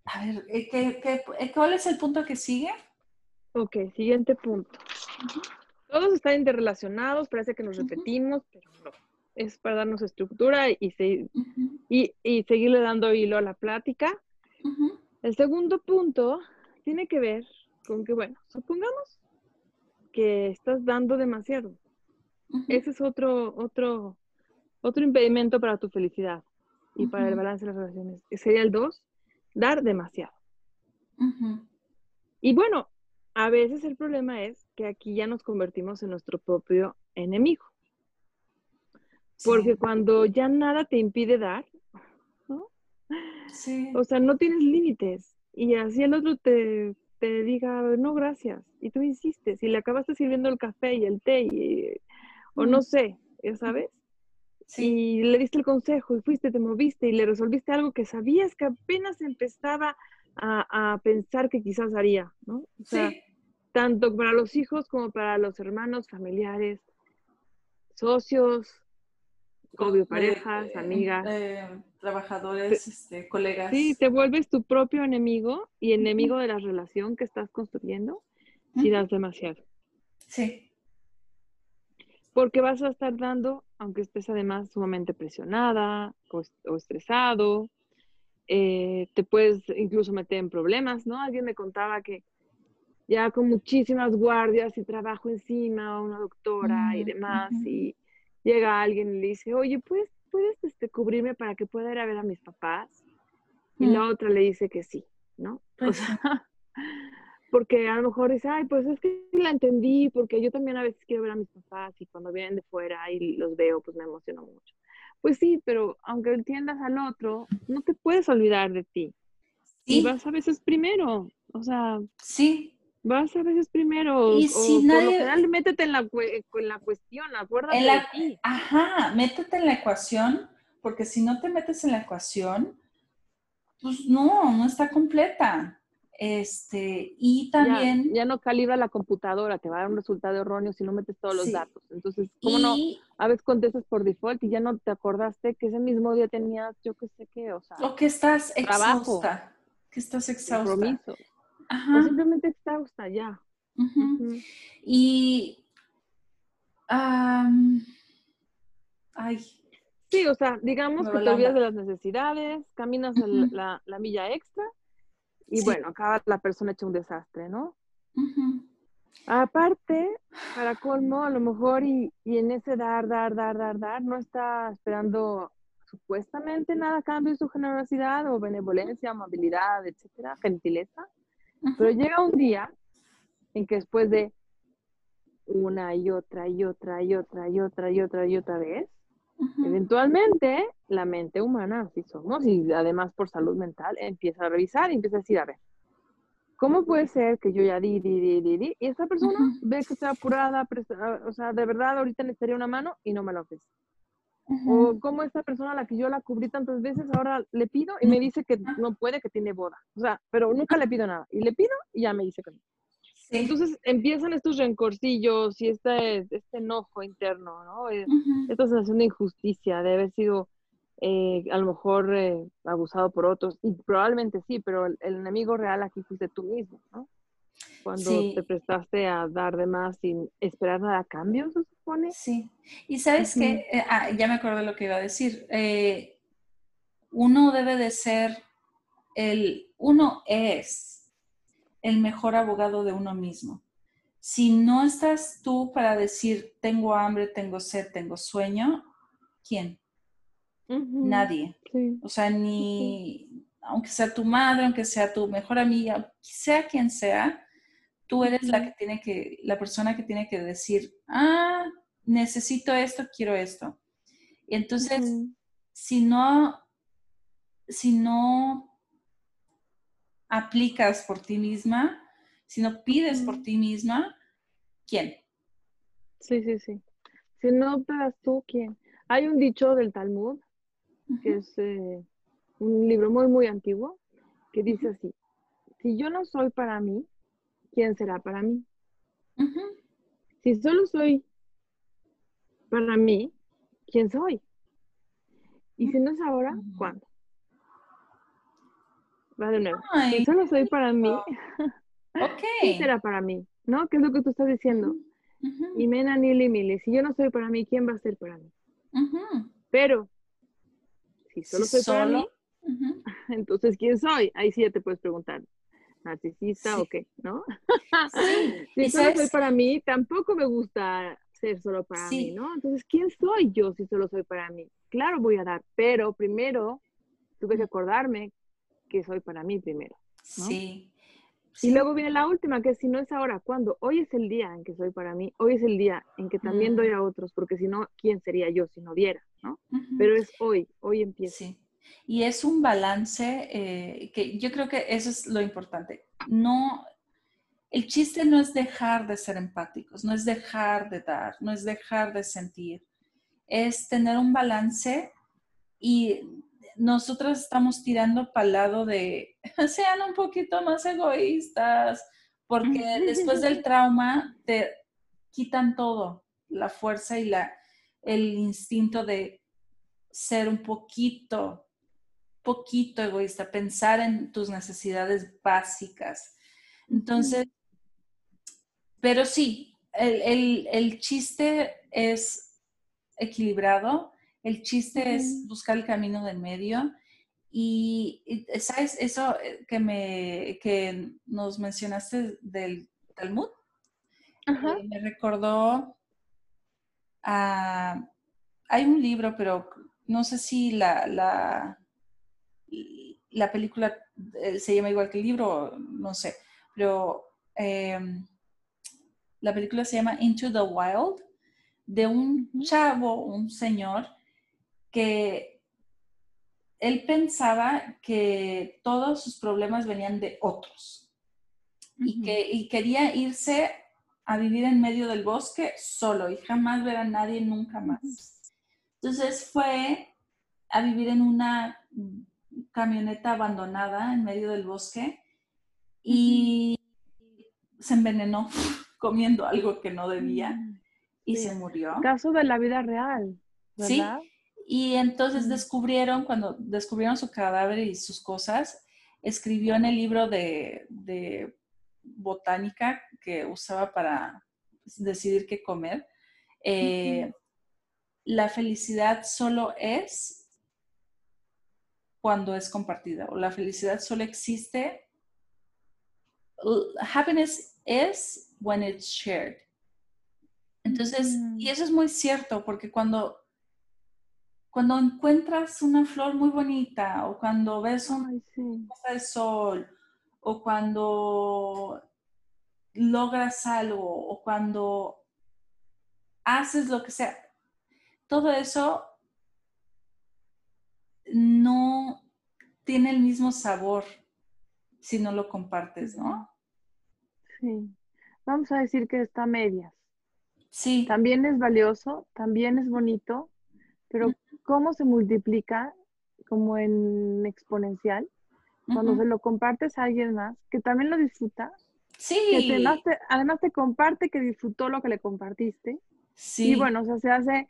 a ver, eh, ¿qué, qué, eh, cuál es el punto que sigue? Ok, siguiente punto. Todos están interrelacionados, parece que nos repetimos, pero no. Es para darnos estructura y, y, y, seguirle dando hilo a la plática. El segundo punto tiene que ver con que, bueno, supongamos que estás dando demasiado. Ese es otro, otro, otro impedimento para tu felicidad y para el balance de las relaciones. Sería el dos, dar demasiado. Y bueno, a veces el problema es que aquí ya nos convertimos en nuestro propio enemigo. Porque cuando ya nada te impide dar, ¿no? O sea, no tienes límites. Y así el otro te, te diga, no, gracias. Y tú insistes y le acabaste sirviendo el café y el té y o no sé, ya sabes. Y le diste el consejo y fuiste, te moviste y le resolviste algo que sabías que apenas empezaba a, pensar que quizás haría, ¿no? O sea, tanto para los hijos como para los hermanos, familiares, socios, obvio, Eh, parejas, eh, amigas. eh, trabajadores, este, colegas. Sí, te vuelves tu propio enemigo y enemigo de la relación que estás construyendo si das demasiado. Sí, Porque vas a estar dando, aunque estés además sumamente presionada o, es- o estresado, eh, te puedes incluso meter en problemas, ¿no? Alguien me contaba que ya con muchísimas guardias y trabajo encima, una doctora y Mm, demás, ujú. y llega alguien y le dice, oye, ¿puedes, puedes este, cubrirme para que pueda ir a ver a mis papás? Y Mm. la otra le dice que sí, ¿no? [LAUGHS] O Pues sí. sea, porque a lo mejor dice, ay, pues es que la entendí, porque yo también a veces quiero ver a mis papás y cuando vienen de fuera y los veo, pues me emociono mucho. Pues sí, pero aunque entiendas al otro, no te puedes olvidar de ti. Y sí, vas a veces primero, o sea, sí. vas a veces primero. Y o si por lo nadie- general, métete en la, en la cuestión, acuérdate En la- de ti. Ajá, métete en la ecuación, porque si no te metes en la ecuación, pues no, no está completa. Este, y también, Ya, no calibra la computadora, te va a dar un resultado erróneo si no metes todos los Sí. datos. Entonces, ¿cómo no? A veces contestas por default y ya no te acordaste que ese mismo día tenías, yo qué sé qué, o sea, o que estás Trabajo. exhausta, que estás exhausta. compromisos. O Ajá. simplemente exhausta, ya. Y, am, ay, Sí, o sea, digamos que te olvidas de las necesidades, caminas la, la milla extra y Sí. bueno, acaba la persona hecha un desastre, ¿no? Aparte, para colmo, a lo mejor y, y en ese dar, dar, dar, dar, dar, no está esperando supuestamente nada a cambio de su generosidad o benevolencia, amabilidad, etcétera, gentileza. Pero llega un día en que después de una y otra y otra y otra y otra y otra y otra vez, Eventualmente la mente humana, así somos, y además por salud mental, empieza a revisar y empieza a decir, a ver, ¿cómo puede ser que yo ya di, di, di, di, di, y esta persona ve que está apurada, o sea, de verdad ahorita necesitaría una mano y no me la ofrece? O cómo esta persona a la que yo la cubrí tantas veces, ahora le pido y me dice que no puede, que tiene boda. O sea, pero nunca le pido nada. Y le pido y ya me dice que no. Sí. Entonces empiezan estos rencorcillos y este, este enojo interno, ¿no? Eh. Esta sensación de injusticia, de haber sido eh, a lo mejor eh, abusado por otros. Y probablemente sí, pero el, el enemigo real aquí fuiste tú mismo, ¿no? Cuando Sí. te prestaste a dar de más sin esperar nada a cambio, se supone. Sí, y sabes que, ya me acuerdo lo que iba a decir, Eh, uno debe de ser el, uno es el mejor abogado de uno mismo. Si no estás tú para decir, tengo hambre, tengo sed, tengo sueño, ¿quién? Nadie. Sí. O sea, ni, aunque sea tu madre, aunque sea tu mejor amiga, sea quien sea, tú eres la que tiene que, la persona que tiene que decir, ah, necesito esto, quiero esto. Y entonces, si no, si no aplicas por ti misma, si no pides por ti misma, ¿quién? Sí, sí, sí. Si no das tú, ¿quién? Hay un dicho del Talmud, que es eh, un libro muy, muy antiguo, que dice así, si yo no soy para mí, ¿quién será para mí? Si solo soy para mí, ¿quién soy? Y si no es ahora. ¿cuándo? Va de nuevo. Ay, Si solo soy para mí, [LAUGHS] ok. ¿quién será para mí? ¿No? ¿Qué es lo que tú estás diciendo? Y mena, nili, mili. Si yo no soy para mí, ¿quién va a ser para mí? Pero, si solo soy para mí, [LAUGHS] entonces, ¿quién soy? Ahí sí ya te puedes preguntar, ¿narcisista Sí. o qué? ¿no? [LAUGHS] Sí, si y solo soy para mí, tampoco me gusta ser solo para Sí. mí, ¿no? Entonces, ¿quién soy yo si solo soy para mí? Claro, voy a dar, pero primero tuve que acordarme que soy para mí primero. ¿no? Sí. Y luego viene la última, que si no es ahora, ¿cuándo? Hoy es el día en que soy para mí, hoy es el día en que también Mm. doy a otros, porque si no, ¿quién sería yo si no diera? ¿no? Pero es hoy, hoy empieza. Sí. Y es un balance eh, que yo creo que eso es lo importante. No, el chiste no es dejar de ser empáticos, no es dejar de dar, no es dejar de sentir, es tener un balance y nosotros estamos tirando para el lado de [LAUGHS] sean un poquito más egoístas, porque después del trauma te quitan todo, la fuerza y la, el instinto de ser un poquito, poquito egoísta, pensar en tus necesidades básicas. Entonces, pero sí, el, chiste es equilibrado, el chiste es buscar el camino del medio. Y, ¿sabes? Eso eh, que, me, que nos mencionaste del Talmud, eh, me recordó a... Hay un libro, pero no sé si la, la, la película eh, se llama igual que el libro, no sé, pero em, la película se llama Into the Wild, de un chavo, un señor, que él pensaba que todos sus problemas venían de otros y que quería irse a vivir en medio del bosque solo y jamás ver a nadie nunca más. Entonces fue a vivir en una camioneta abandonada en medio del bosque y se envenenó [LAUGHS] comiendo algo que no debía mm, y se murió. Caso de la vida real, ¿verdad? Sí. Y entonces descubrieron, cuando descubrieron su cadáver y sus cosas, escribió en el libro de, botánica que usaba para decidir qué comer, eh, la felicidad solo es cuando es compartida o la felicidad solo existe. Happiness is when it's shared. Entonces, y eso es muy cierto, porque cuando, cuando encuentras una flor muy bonita, o cuando ves una cosa de sol, o cuando logras algo, o cuando haces lo que sea, todo eso no tiene el mismo sabor si no lo compartes, ¿no? Sí vamos a decir que está a medias. Sí. También es valioso, también es bonito, pero ¿cómo se multiplica como en exponencial? Cuando se lo compartes a alguien más que también lo disfruta. Sí. Que además, te, comparte que disfrutó lo que le compartiste. Sí. Y bueno, o sea, se hace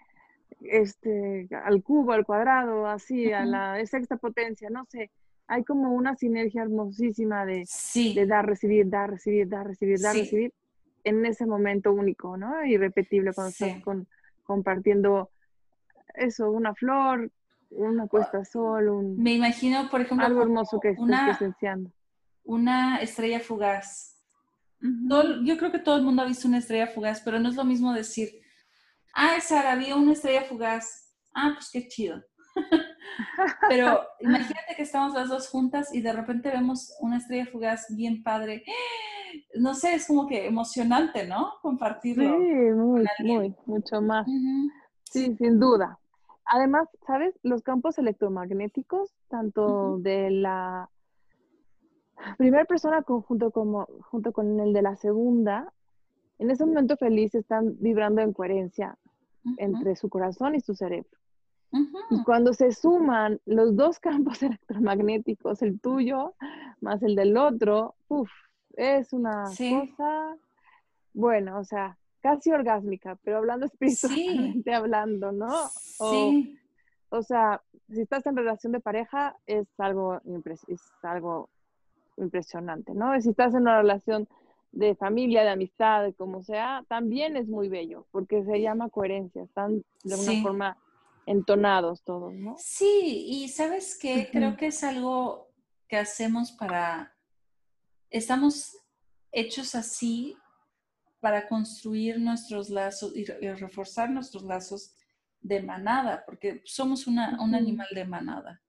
este, al cubo, al cuadrado, así, a la sexta potencia, no sé hay como una sinergia hermosísima de, de dar, recibir, dar, recibir, dar, recibir, dar, recibir en ese momento único, ¿no? Irrepetible cuando estás con, compartiendo eso, una flor, una puesta de sol, un... Me imagino, por ejemplo, algo hermoso que una, presenciando. Una estrella fugaz. yo creo que todo el mundo ha visto una estrella fugaz, pero no es lo mismo decir, ah, Sara, vi una estrella fugaz. Ah, pues qué chido. [LAUGHS] pero [LAUGHS] imagínate que estamos las dos juntas y de repente vemos una estrella fugaz bien padre [GASPS] no sé, es como que emocionante, ¿no? Compartirlo. Sí, muy, muy, mucho más. Sí, sin duda. Además, ¿sabes? Los campos electromagnéticos, tanto de la primera persona junto, como, junto con el de la segunda, en ese momento feliz están vibrando en coherencia entre su corazón y su cerebro. Y cuando se suman los dos campos [LAUGHS] electromagnéticos, el tuyo más el del otro, uff, es una cosa, bueno, o sea, casi orgásmica, pero hablando [LAUGHS] espiritualmente hablando, ¿no? sí. O sea, si estás en relación de pareja, es algo, es algo impresionante, ¿no? Si estás en una relación de familia, de amistad, de como sea, también es muy bello, porque se llama coherencia, están de una forma entonados todos, ¿no? Sí, y sabes qué, creo que es algo que hacemos para estamos hechos así para construir nuestros lazos y, reforzar nuestros lazos de manada, porque somos un animal de manada.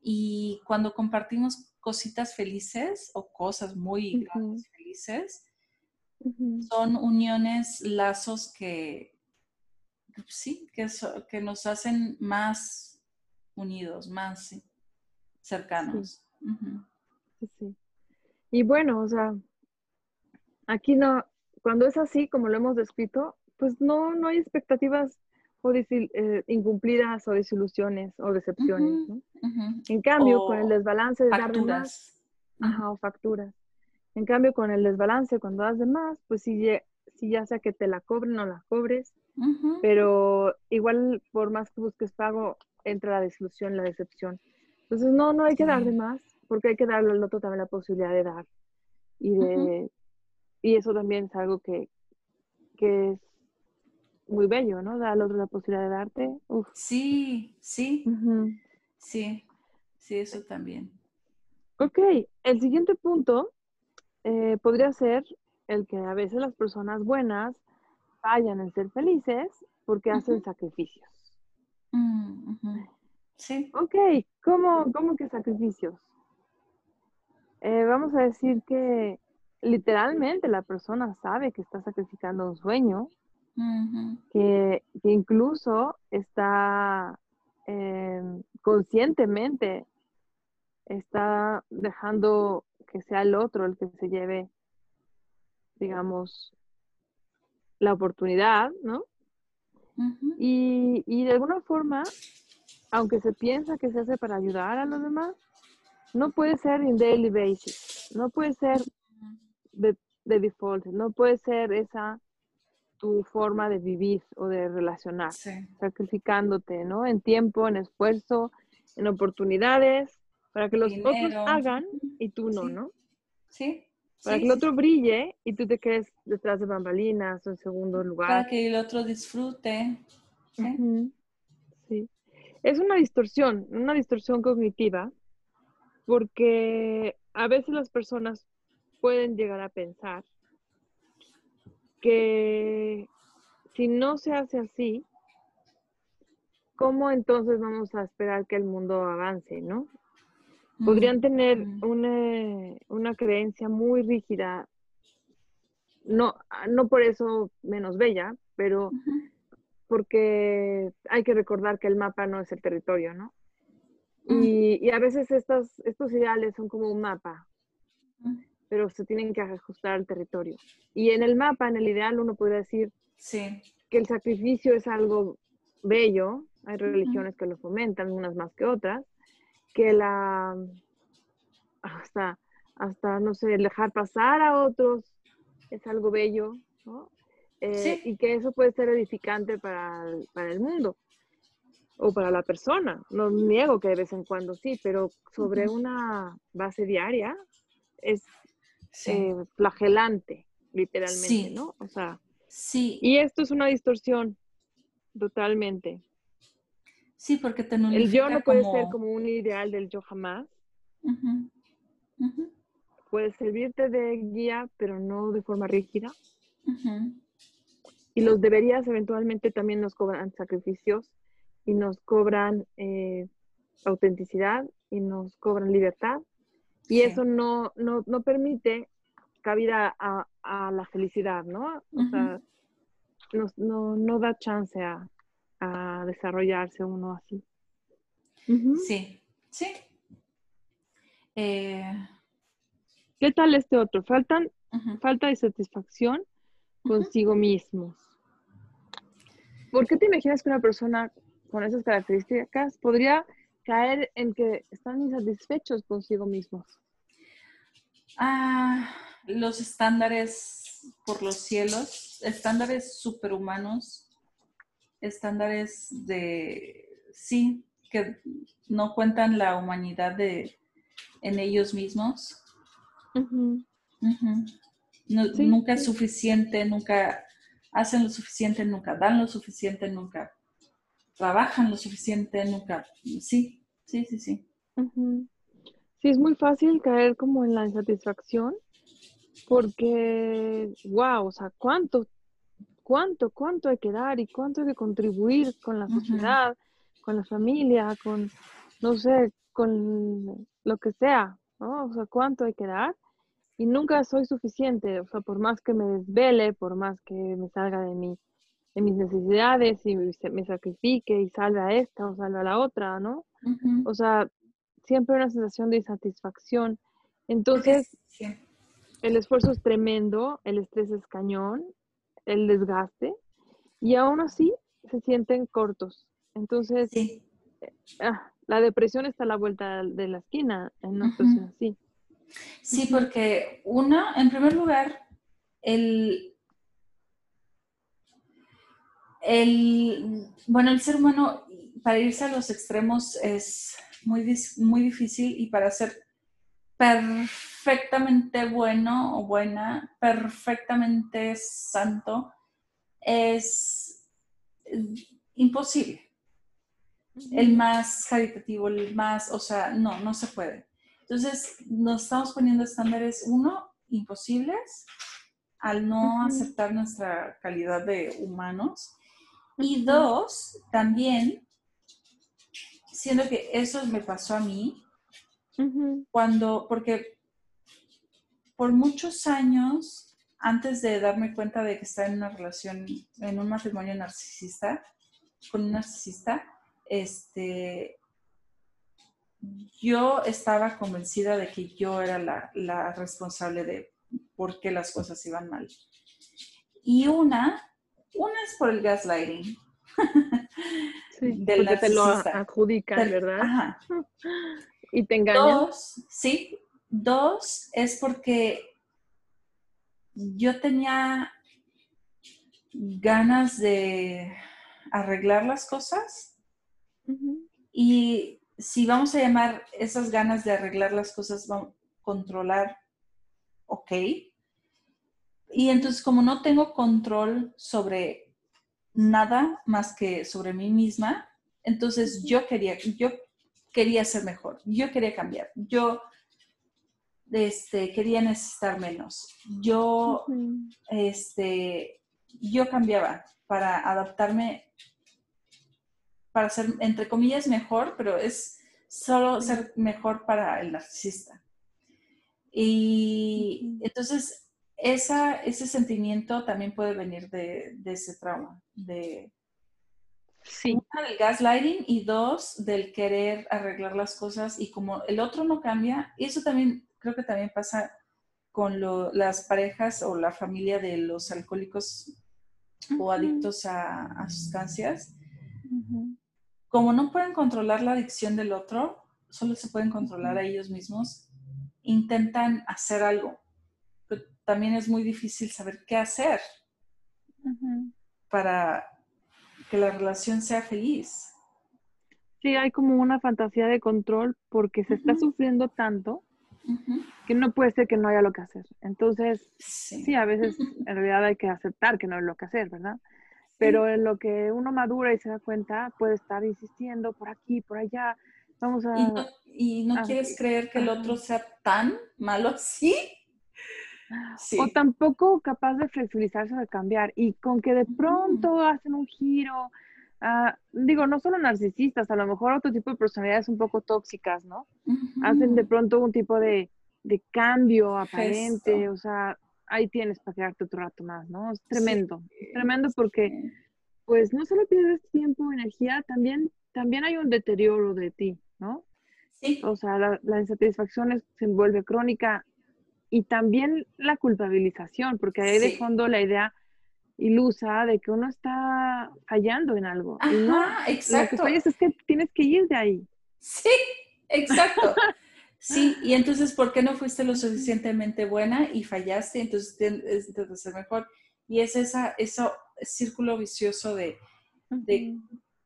Y cuando compartimos cositas felices o cosas muy grandes felices, son uniones, lazos que, sí, que, que nos hacen más unidos, más cercanos. sí, sí. Y bueno, o sea, aquí no, cuando es así, como lo hemos descrito, pues no, no hay expectativas o eh, incumplidas o desilusiones o decepciones. ¿no? En cambio, con el desbalance de facturas. dar ajá, o facturas. En cambio, con el desbalance, cuando das de más, pues sí, si ya sea que te la cobren o la cobres, pero igual por más que busques pago, entra la desilusión, la decepción. Entonces, no, no hay que dar de más, porque hay que darle al otro también la posibilidad de dar. Y, de, y eso también es algo que, que es muy bello, ¿no? Dar al otro la posibilidad de darte. Sí, sí, sí, sí, eso también. Ok, el siguiente punto eh, podría ser el que a veces las personas buenas fallan en ser felices porque hacen sacrificios. Mm, sí. Ok, ¿cómo, cómo que sacrificios? Eh, vamos a decir que literalmente la persona sabe que está sacrificando un sueño, que, incluso está em, conscientemente, está dejando que sea el otro el que se lleve, digamos, la oportunidad, ¿no? y, y, de alguna forma, aunque se piensa que se hace para ayudar a los demás, no puede ser in daily basis, no puede ser de, de default, no puede ser esa tu forma de vivir o de relacionar, sacrificándote, ¿no? En tiempo, en esfuerzo, en oportunidades, para que los otros hagan y tú no, ¿no? Sí. Para que el otro brille y tú te quedes detrás de bambalinas o en segundo lugar. Para que el otro disfrute. Sí. Es una distorsión, una distorsión cognitiva, porque a veces las personas pueden llegar a pensar que si no se hace así, ¿cómo entonces vamos a esperar que el mundo avance, no? Podrían tener una, creencia muy rígida, no, no por eso menos bella, pero porque hay que recordar que el mapa no es el territorio, ¿no? Y, a veces estos, estos ideales son como un mapa, pero se tienen que ajustar al territorio. Y en el mapa, en el ideal, uno podría decir que el sacrificio es algo bello, hay religiones que lo fomentan, unas más que otras, que la, hasta, hasta, no sé, dejar pasar a otros es algo bello, ¿no? Eh, y que eso puede ser edificante para el, mundo o para la persona. No niego que de vez en cuando sí, pero sobre una base diaria es eh, flagelante, literalmente, ¿no? O sea, sí. Y esto es una distorsión, totalmente. Sí, porque te El yo no puede ser como un ideal del yo jamás. Puede servirte de guía, pero no de forma rígida. Y los deberías eventualmente también nos cobran sacrificios y nos cobran eh, autenticidad y nos cobran libertad. Y eso no, no, no, permite cabida a, a, la felicidad, ¿no? O sea, no, no da chance a, a desarrollarse uno así. Sí, sí. Eh, ¿Qué tal este otro? Faltan, Falta de satisfacción consigo mismos. ¿Por qué te imaginas que una persona con esas características podría caer en que están insatisfechos consigo mismos? Ah, los estándares por los cielos, estándares superhumanos estándares de, sí, que no cuentan la humanidad de, en ellos mismos. Nunca es suficiente, nunca hacen lo suficiente, nunca dan lo suficiente, nunca trabajan lo suficiente, nunca. Sí, sí, sí, sí. Sí, es muy fácil caer como en la insatisfacción porque, wow, o sea, ¿cuánto cuánto, cuánto hay que dar y cuánto hay que contribuir con la sociedad, con la familia, con, no sé, con lo que sea, ¿no? O sea, cuánto hay que dar y nunca soy suficiente, o sea, por más que me desvele, por más que me salga de, mi, de mis necesidades y me sacrifique y salve a esta o salve a la otra, ¿no? O sea, siempre una sensación de insatisfacción. Entonces, el esfuerzo es tremendo, el estrés es cañón, el desgaste y aún así se sienten cortos. Entonces, eh, ah, la depresión está a la vuelta de la esquina en una situación así. Sí, porque una, en primer lugar, el, el, bueno, el ser humano, para irse a los extremos es muy, muy difícil y para ser perfectamente bueno o buena, perfectamente santo, es imposible. El más caritativo, el más, o sea, no, no se puede. Entonces, nos estamos poniendo estándares, uno, imposibles, al no aceptar nuestra calidad de humanos. Y dos, también, siendo que eso me pasó a mí, cuando, porque por muchos años, antes de darme cuenta de que estaba en una relación, en un matrimonio narcisista, con un narcisista, este, yo estaba convencida de que yo era la, responsable de por qué las cosas iban mal. Y una, una es por el gaslighting. Sí, [LAUGHS] porque te lo adjudican, ¿verdad? Ajá. [LAUGHS] Y te engañan. Dos, sí. Dos es porque yo tenía ganas de arreglar las cosas y si vamos a llamar esas ganas de arreglar las cosas, vamos a controlar, ok. Y entonces como no tengo control sobre nada más que sobre mí misma, entonces yo quería, yo quería ser mejor, yo quería cambiar, yo este, quería necesitar menos, yo, este, yo cambiaba para adaptarme para ser, entre comillas, mejor, pero es solo ser mejor para el narcisista. Y entonces, esa, ese sentimiento también puede venir de, ese trauma, de, Sí. del gaslighting y dos, del querer arreglar las cosas y como el otro no cambia, y eso también creo que también pasa con las parejas o la familia de los alcohólicos o adictos a, sustancias como no pueden controlar la adicción del otro, solo se pueden controlar a ellos mismos, intentan hacer algo. También es muy difícil saber qué hacer para que la relación sea feliz. Sí, hay como una fantasía de control porque se está sufriendo tanto que no puede ser que no haya lo que hacer. Entonces, sí, a veces en realidad hay que aceptar que no hay lo que hacer, ¿verdad? pero en lo que uno madura y se da cuenta, puede estar insistiendo por aquí, por allá. Vamos a... ¿Y no, quieres creer que el otro sea tan malo así? Sí. O tampoco capaz de flexibilizarse o de cambiar. Y con que de pronto hacen un giro, ah, digo, no solo narcisistas, a lo mejor otro tipo de personalidades un poco tóxicas, ¿no? Hacen de pronto un tipo de, de cambio aparente, o sea, ahí tienes para quedarte otro rato más, ¿no? Es tremendo, tremendo porque pues no solo pierdes tiempo, energía, también, también hay un deterioro de ti, ¿no? Sí. O sea, la, insatisfacción se envuelve crónica y también la culpabilización, porque hay de fondo la idea ilusa de que uno está fallando en algo. Ajá, y no, exacto. Lo que fallas es que tienes que ir de ahí. Sí, exacto. [LAUGHS] Sí, y entonces, ¿por qué no fuiste lo suficientemente buena y fallaste? Entonces, intentas ser mejor. Y es esa, ese círculo vicioso de,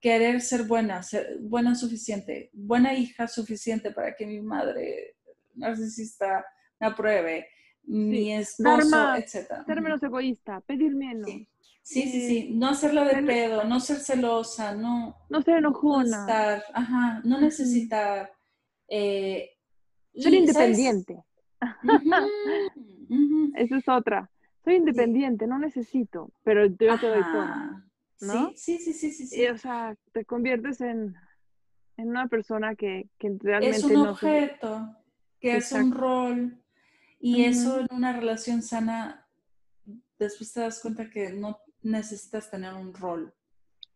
querer ser buena, ser buena suficiente, buena hija suficiente para que mi madre narcisista apruebe, mi esposo, etc. Ser menos egoísta, pedir menos. Sí. Sí, sí, No hacerla de pedo, no ser celosa, no... No ser enojona. No ajá, no necesitar... Eh, ser independiente. Esa es otra. Soy independiente, no necesito, pero yo te doy todo. ¿no? Sí, sí, sí, sí, sí. o sea, te conviertes en, en una persona que, que realmente es un objeto, que es un rol. Y eso en una relación sana, después te das cuenta que no necesitas tener un rol.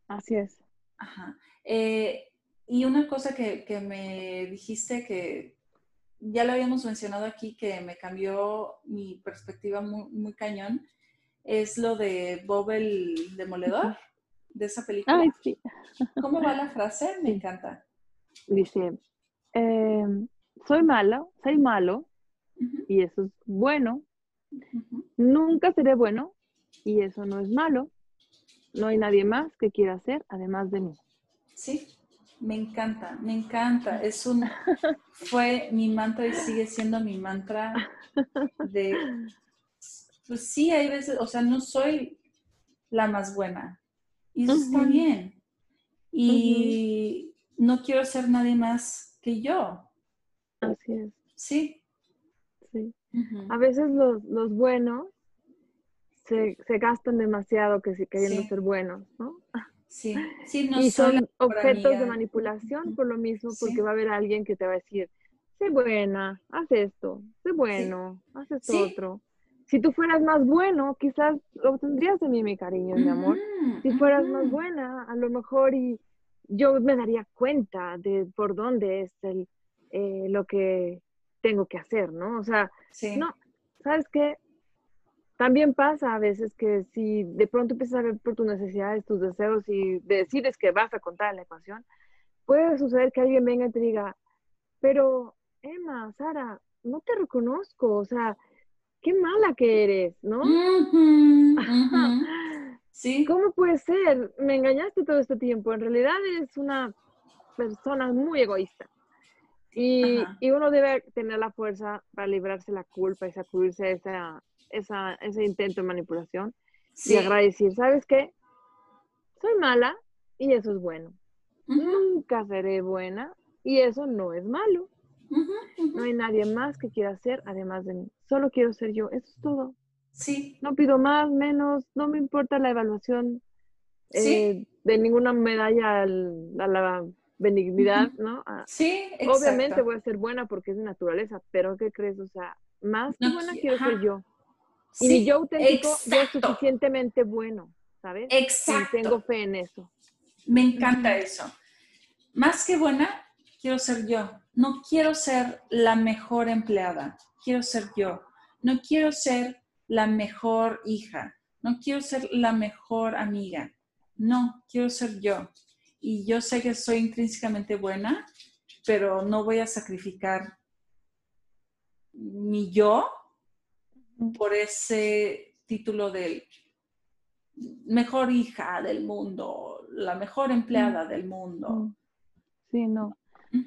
Así es. Ajá. Eh, y una cosa que, que me dijiste que, ya lo habíamos mencionado aquí que me cambió mi perspectiva muy, muy cañón, es lo de Bob el Demoledor, de esa película. Ay, sí. [LAUGHS] ¿Cómo va la frase? Me encanta. Dice, em, soy malo, soy malo, y eso es bueno. Nunca seré bueno y eso no es malo. No hay nadie más que quiera ser además de mí. Sí, me encanta, me encanta. Es un, [LAUGHS] fue mi mantra y sigue siendo mi mantra de, pues sí, hay veces, o sea, no soy la más buena. Y eso está bien. Y no quiero ser nadie más que yo. Así es. Sí. Sí. A veces los, los buenos se, se, gastan demasiado que, queriendo ser buenos, ¿no? Sí, sí, no Y son objetos de manipulación por lo mismo, porque va a haber alguien que te va a decir, sé buena, haz esto, sé bueno, haz esto otro. Si tú fueras más bueno, quizás obtendrías de mí mi cariño, mi amor. Si fueras más buena, a lo mejor y yo me daría cuenta de por dónde es el, eh, lo que tengo que hacer, ¿no? O sea, no, ¿sabes qué? También pasa a veces que si de pronto empiezas a ver por tus necesidades, tus deseos y decides que vas a contar la ecuación, puede suceder que alguien venga y te diga, pero Emma, Sara, no te reconozco, o sea, qué mala que eres, ¿no? [LAUGHS] Sí. ¿Cómo puede ser? Me engañaste todo este tiempo. En realidad eres una persona muy egoísta. Y, y, uno debe tener la fuerza para librarse la culpa y sacudirse esa, esa, ese intento de manipulación y agradecer, ¿sabes qué? Soy mala y eso es bueno. Nunca seré buena y eso no es malo. No hay nadie más que quiera ser además de mí. Solo quiero ser yo. Eso es todo. Sí. No pido más, menos. No me importa la evaluación eh, de ninguna medalla a la benignidad, ¿no? Ah, sí, exacto. Obviamente voy a ser buena porque es de naturaleza, pero ¿qué crees? O sea, más que buena quiero ser yo. Y mi yo auténtico ya es suficientemente bueno, ¿sabes? Exacto. Y tengo fe en eso. Me encanta eso. Más que buena, quiero ser yo. No quiero ser la mejor empleada, quiero ser yo. No quiero ser la mejor hija, no quiero ser la mejor amiga. No, quiero ser yo. Y yo sé que soy intrínsecamente buena, pero no voy a sacrificar mi yo por ese título de mejor hija del mundo, la mejor empleada del mundo. Sí, no.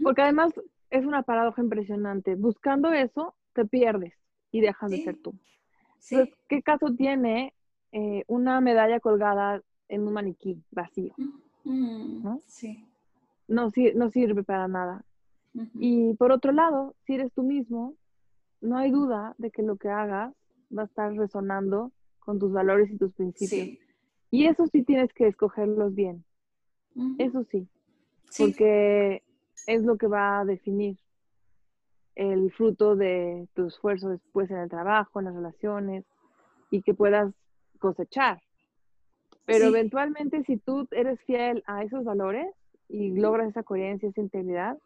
Porque además es una paradoja impresionante. Buscando eso, te pierdes y dejas de ser tú. ¿qué caso tiene eh, una medalla colgada en un maniquí vacío? ¿No? Sí. No, no sirve para nada. Y por otro lado, si eres tú mismo, no hay duda de que lo que hagas va a estar resonando con tus valores y tus principios. Y eso sí tienes que escogerlos bien. Eso sí, Porque es lo que va a definir el fruto de tu esfuerzo después en el trabajo, en las relaciones y que puedas cosechar. Pero eventualmente si tú eres fiel a esos valores y logras esa coherencia, esa integridad,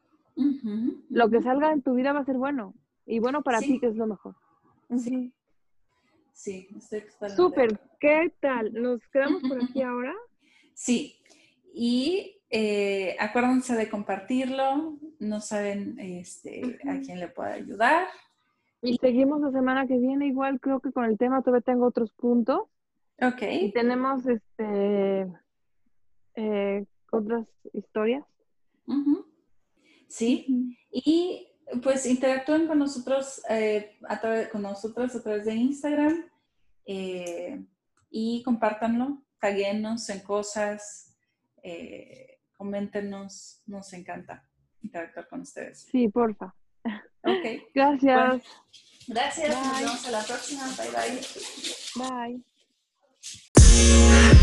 lo que salga en tu vida va a ser bueno. Y bueno para ti, que es lo mejor. Sí. Sí, estoy Súper, ¿qué tal? ¿Nos quedamos por aquí ahora? Sí, y eh, acuérdense de compartirlo, no saben este, a quién le puede ayudar. Y seguimos la semana que viene, igual creo que con el tema todavía tengo otros puntos. Ok. Y tenemos este eh, otras historias. Sí, y pues interactúen con nosotros, eh, a través, con nosotros a través de Instagram eh, y compártanlo, taguenos en cosas, coméntenos, nos encanta interactuar con ustedes. Sí, porfa. Ok. [LAUGHS] Gracias. gracias, nos vemos a la próxima. Bye bye. Bye.